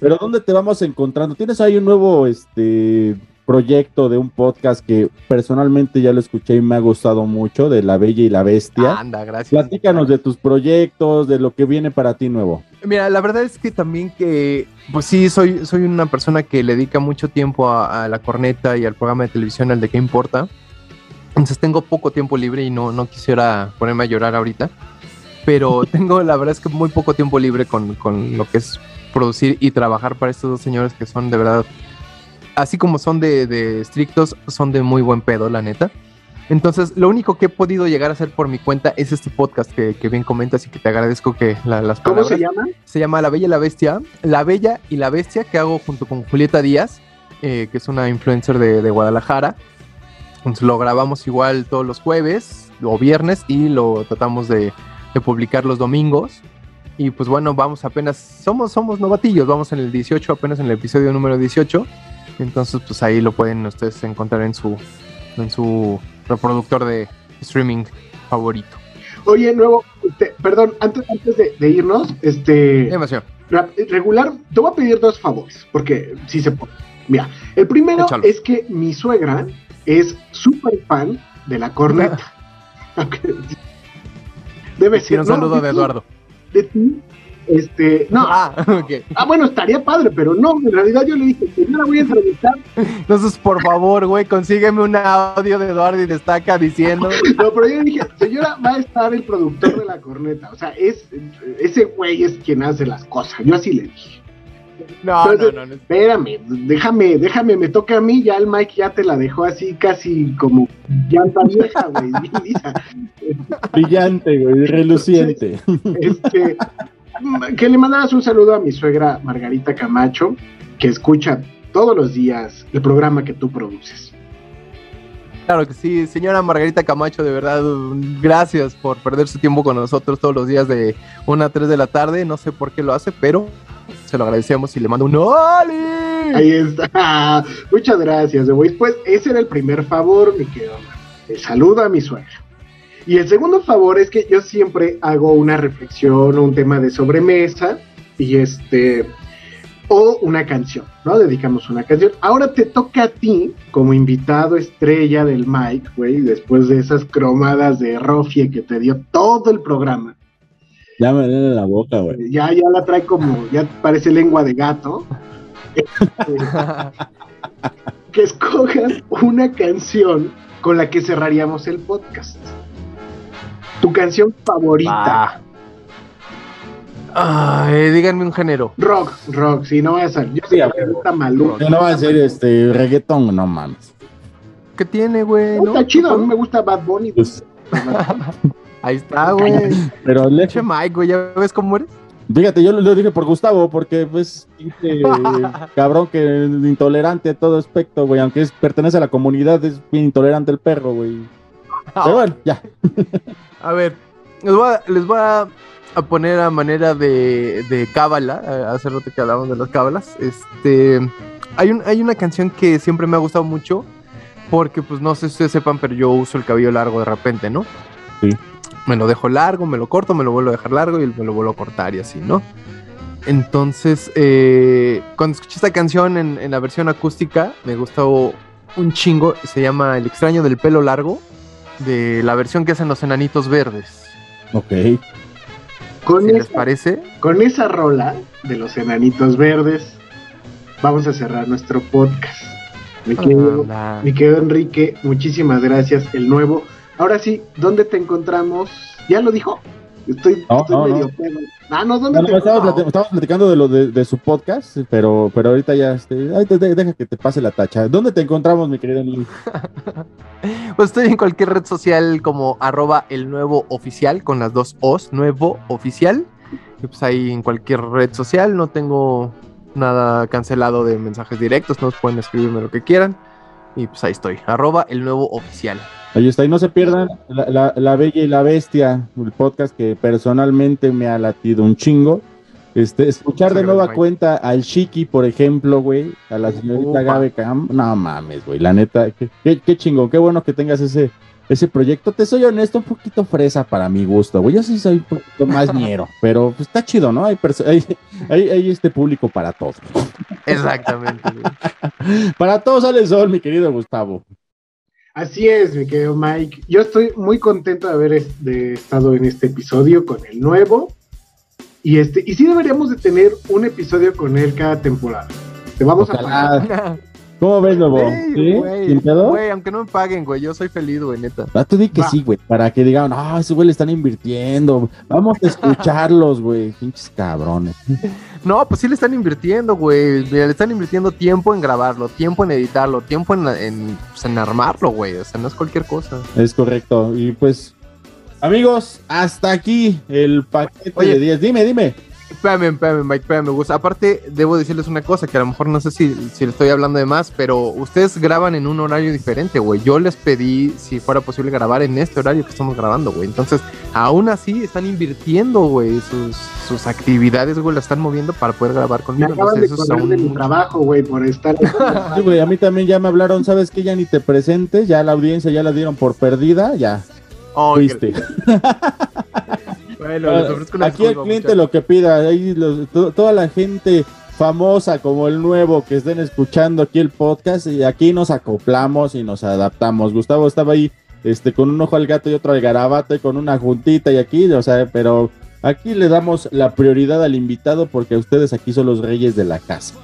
Pero ¿dónde te vamos encontrando? ¿Tienes ahí un nuevo este proyecto de un podcast que personalmente ya lo escuché y me ha gustado mucho, de La Bella y la Bestia? Anda, gracias. Platícanos de tus proyectos, de lo que viene para ti nuevo. Mira, la verdad es que también que, pues sí, soy, soy una persona que le dedica mucho tiempo a, a la corneta y al programa de televisión, al de qué importa. Entonces tengo poco tiempo libre y no, no quisiera ponerme a llorar ahorita. Pero [LAUGHS] tengo, la verdad es que muy poco tiempo libre con, con lo que es producir y trabajar para estos dos señores que son de verdad, así como son de, de estrictos, son de muy buen pedo, la neta. Entonces, lo único que he podido llegar a hacer por mi cuenta es este podcast que, que bien comentas y que te agradezco que la- las ¿Cómo palabras. se llama? Se llama La Bella y la Bestia. La Bella y la Bestia que hago junto con Julieta Díaz, eh, que es una influencer de, de Guadalajara. Entonces lo grabamos igual todos los jueves o viernes y lo tratamos de, de publicar los domingos. Y pues bueno, vamos apenas, somos, somos novatillos, vamos en el 18, apenas en el episodio número 18. Entonces pues ahí lo pueden ustedes encontrar en su, en su reproductor de streaming favorito. Oye, nuevo, este, perdón, antes, antes de, de irnos, este. ra- Regular, te voy a pedir dos favores, porque sí se puede. Mira, el primero Échalo. es que mi suegra es súper fan de la corneta. [LAUGHS] Debe ser. Un ¿no? saludo de ti, Eduardo. De ti. Este, no. Ah, [LAUGHS] ok. Ah, bueno, estaría padre, pero no, en realidad yo le dije, señora, voy a entrevistar. Entonces, por favor, güey, consígueme un audio de Eduardo y destaca diciendo. [LAUGHS] No, pero yo dije, señora, va a estar el productor de la corneta. O sea, es ese güey es quien hace las cosas. Yo así le dije. No, Entonces, no, no, no. Espérame, déjame, déjame, me toca a mí, ya el Mike ya te la dejó así casi como llanta vieja, güey. [LAUGHS] Brillante, güey, reluciente. Este, que le mandaras un saludo a mi suegra Margarita Camacho, que escucha todos los días el programa que tú produces. Claro que sí, señora Margarita Camacho, de verdad, um, gracias por perder su tiempo con nosotros todos los días de 1 a 3 de la tarde. No sé por qué lo hace, pero se lo agradecemos y le mando un ¡Oli! Ahí está. [LAUGHS] Muchas gracias, güey. Pues ese era el primer favor, mi querido. Saludo a mi suegra. Y el segundo favor es que yo siempre hago una reflexión o un tema de sobremesa y este o una canción, ¿no? Dedicamos una canción. Ahora te toca a ti como invitado estrella del Mike, güey, después de esas cromadas de Rofie que te dio todo el programa. Ya me duele la boca, güey. Ya ya la trae como ya parece lengua de gato. [LAUGHS] que escojas una canción con la que cerraríamos el podcast. Tu canción favorita. Ay, díganme un género. Rock, rock, si no vas a. Yo me gusta Malú. Que no va a ser este reggaetón, no mames. ¿Qué tiene, güey? No, Está chido, a mí me gusta Bad Bunny. Ahí está, güey. Pero le... Mike, güey, ¿ya ves cómo eres? Fíjate, yo lo, dije por Gustavo, porque pues pinche [LAUGHS] cabrón que es intolerante a todo aspecto, güey, aunque es, pertenece a la comunidad, es bien intolerante el perro, güey. Pero bueno, ya. A ver, les voy a, les voy a, a poner a manera de, de cábala, hace rato que hablamos de las cábalas. Este, hay, un, hay una canción que siempre me ha gustado mucho, porque pues no sé si ustedes sepan, pero yo uso el cabello largo de repente, ¿no? Sí. Me lo dejo largo, me lo corto, me lo vuelvo a dejar largo y me lo vuelvo a cortar y así, ¿no? Entonces, eh, cuando escuché esta canción en, en la versión acústica, me gustó un chingo. Se llama El extraño del pelo largo, de la versión que hacen los enanitos verdes. Ok. Con ¿Qué les esa, parece? con esa rola de los enanitos verdes, vamos a cerrar nuestro podcast. Querido, mi querido Enrique, muchísimas gracias. El nuevo. Ahora sí, ¿dónde te encontramos? ¿Ya lo dijo? Estoy, No, estoy no, medio no. pedo. Ah, no, ¿dónde No, no, te estamos, encontramos? plati- estamos platicando de lo de, de su podcast, pero, pero ahorita ya, este, ay, te- deja que te pase la tacha. ¿Dónde te encontramos, mi querido Nick? [LAUGHS] Pues estoy en cualquier red social como arroba el nuevo oficial con las dos O's, nuevo oficial. Y pues ahí en cualquier red social no tengo nada cancelado de mensajes directos, no pueden escribirme lo que quieran. Y pues ahí estoy, arroba el nuevo oficial. Ahí está, y no se pierdan la, la- La Bella y la Bestia, el podcast que personalmente me ha latido un chingo. Este, escuchar de nueva Mike. cuenta al Chiqui, por ejemplo, güey, a la señorita Upa. Gabe Cam, no mames, güey, la neta, qué, qué, qué chingón, qué bueno que tengas ese, ese proyecto. Te soy honesto, un poquito fresa para mi gusto, güey, yo sí soy un poquito más [LAUGHS] ñero, pero pues está chido, ¿no? Hay, hay, hay, hay este público para todos. Exactamente. [LAUGHS] Para todos sale el sol, mi querido Gustavo. Así es, mi querido Mike. Yo estoy muy contento de haber es- de estado en este episodio con el nuevo. Y este, y sí deberíamos de tener un episodio con él cada temporada. Te vamos a pagar. [LAUGHS] ¿Cómo ves, Lobo? Güey, ¿Sí? güey, ¿Sin pedo? güey, aunque no me paguen, güey, yo soy feliz, güey, neta. Ah, tú di que sí, güey, para que digan, ah, ese güey le están invirtiendo. Vamos a escucharlos, güey. Pinches cabrones. No, pues sí le están invirtiendo, güey. Le están invirtiendo tiempo en grabarlo, tiempo en editarlo, tiempo en, en, pues, en armarlo, güey. O sea, no es cualquier cosa. Es correcto. Y pues, amigos, hasta aquí el paquete Oye. de 10. Dime, dime. Espérame, espérame, Mike, espérame, Gus. Aparte, debo decirles una cosa que a lo mejor no sé si, si le estoy hablando de más, pero ustedes graban en un horario diferente, güey. Yo les pedí si fuera posible grabar en este horario que estamos grabando, güey. Entonces, aún así están invirtiendo, güey, sus, sus actividades, güey, la están moviendo para poder grabar Me conmigo. acaban Entonces, de eso correr de mi trabajo, güey, por estar. [LAUGHS] Sí, güey, a mí también ya me hablaron, ¿sabes qué? Ya ni te presentes, ya la audiencia ya la dieron por perdida, ya. Ay, Fuiste. [LAUGHS] Bueno, les ofrezco una Aquí el cliente lo que pida, ahí los- to- toda la gente famosa como el nuevo que estén escuchando aquí el podcast y aquí nos acoplamos y nos adaptamos. Gustavo estaba ahí este con un ojo al gato y otro al garabato y con una juntita y aquí, o sea, pero aquí le damos la prioridad al invitado porque ustedes aquí son los reyes de la casa.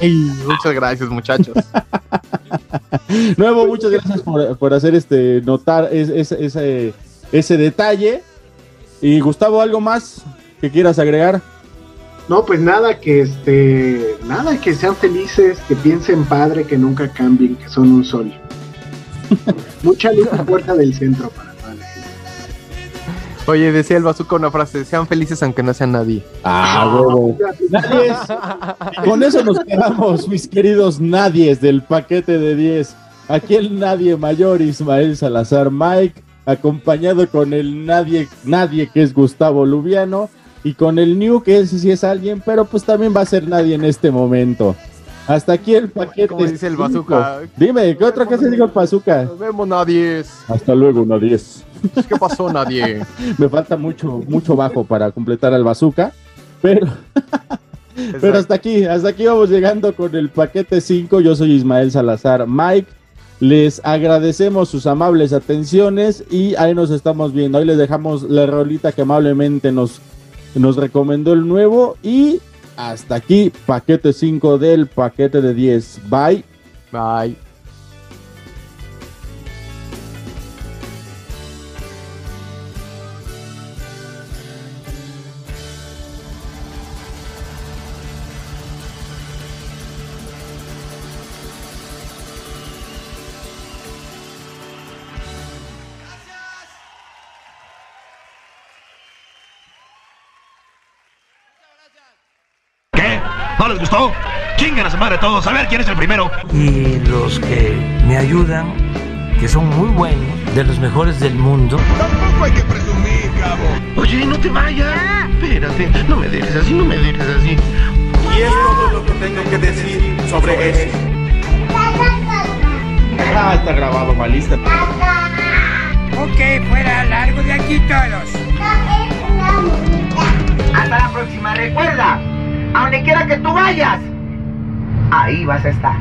Ay, muchas gracias, muchachos. [LAUGHS] Nuevo, muchas gracias por, por hacer este notar es- es- ese, ese detalle. Y Gustavo, ¿algo más que quieras agregar? No, pues nada, que este, nada, que sean felices, que piensen padre, que nunca cambien, que son un sol. [LAUGHS] Mucha luz en puerta del centro para toda la gente. Oye, decía el bazooka una frase, sean felices aunque no sean nadie. Ah, huevo. Nadie es- Con eso nos quedamos, mis queridos nadies del paquete de 10. Aquí el nadie mayor, Ismael Salazar Mike, acompañado con el nadie, nadie que es Gustavo Lubiano, y con el New, que ese sí es alguien, pero pues también va a ser nadie en este momento. Hasta aquí el paquete. Dice el bazooka. Dime, ¿qué otra cosa dijo el bazooka? Nos vemos, nadie. Hasta luego, nadie. ¿Qué pasó, nadie? [LAUGHS] Me falta mucho, mucho bajo para completar al bazooka, pero, [LAUGHS] pero hasta aquí, hasta aquí vamos llegando con el paquete 5. Yo soy Ismael Salazar Mike. Les agradecemos sus amables atenciones y ahí nos estamos viendo. Ahí les dejamos la rolita que amablemente nos, nos recomendó el nuevo. Y hasta aquí, paquete 5 del paquete de 10. Bye. Bye. ¿No les gustó? Chingan a su madre todos, a ver quién es el primero. y los que me ayudan, que son muy buenos, de los mejores del mundo. Tampoco hay que presumir, cabo. Oye, no te vayas. Espérate, no me dejes así, no me dejes así. Y es todo lo que tengo que decir sobre eso. Ah, está grabado, malista. Ok, fuera, largo de aquí todos. Hasta la próxima, recuerda, a donde quiera que tú vayas, ahí vas a estar.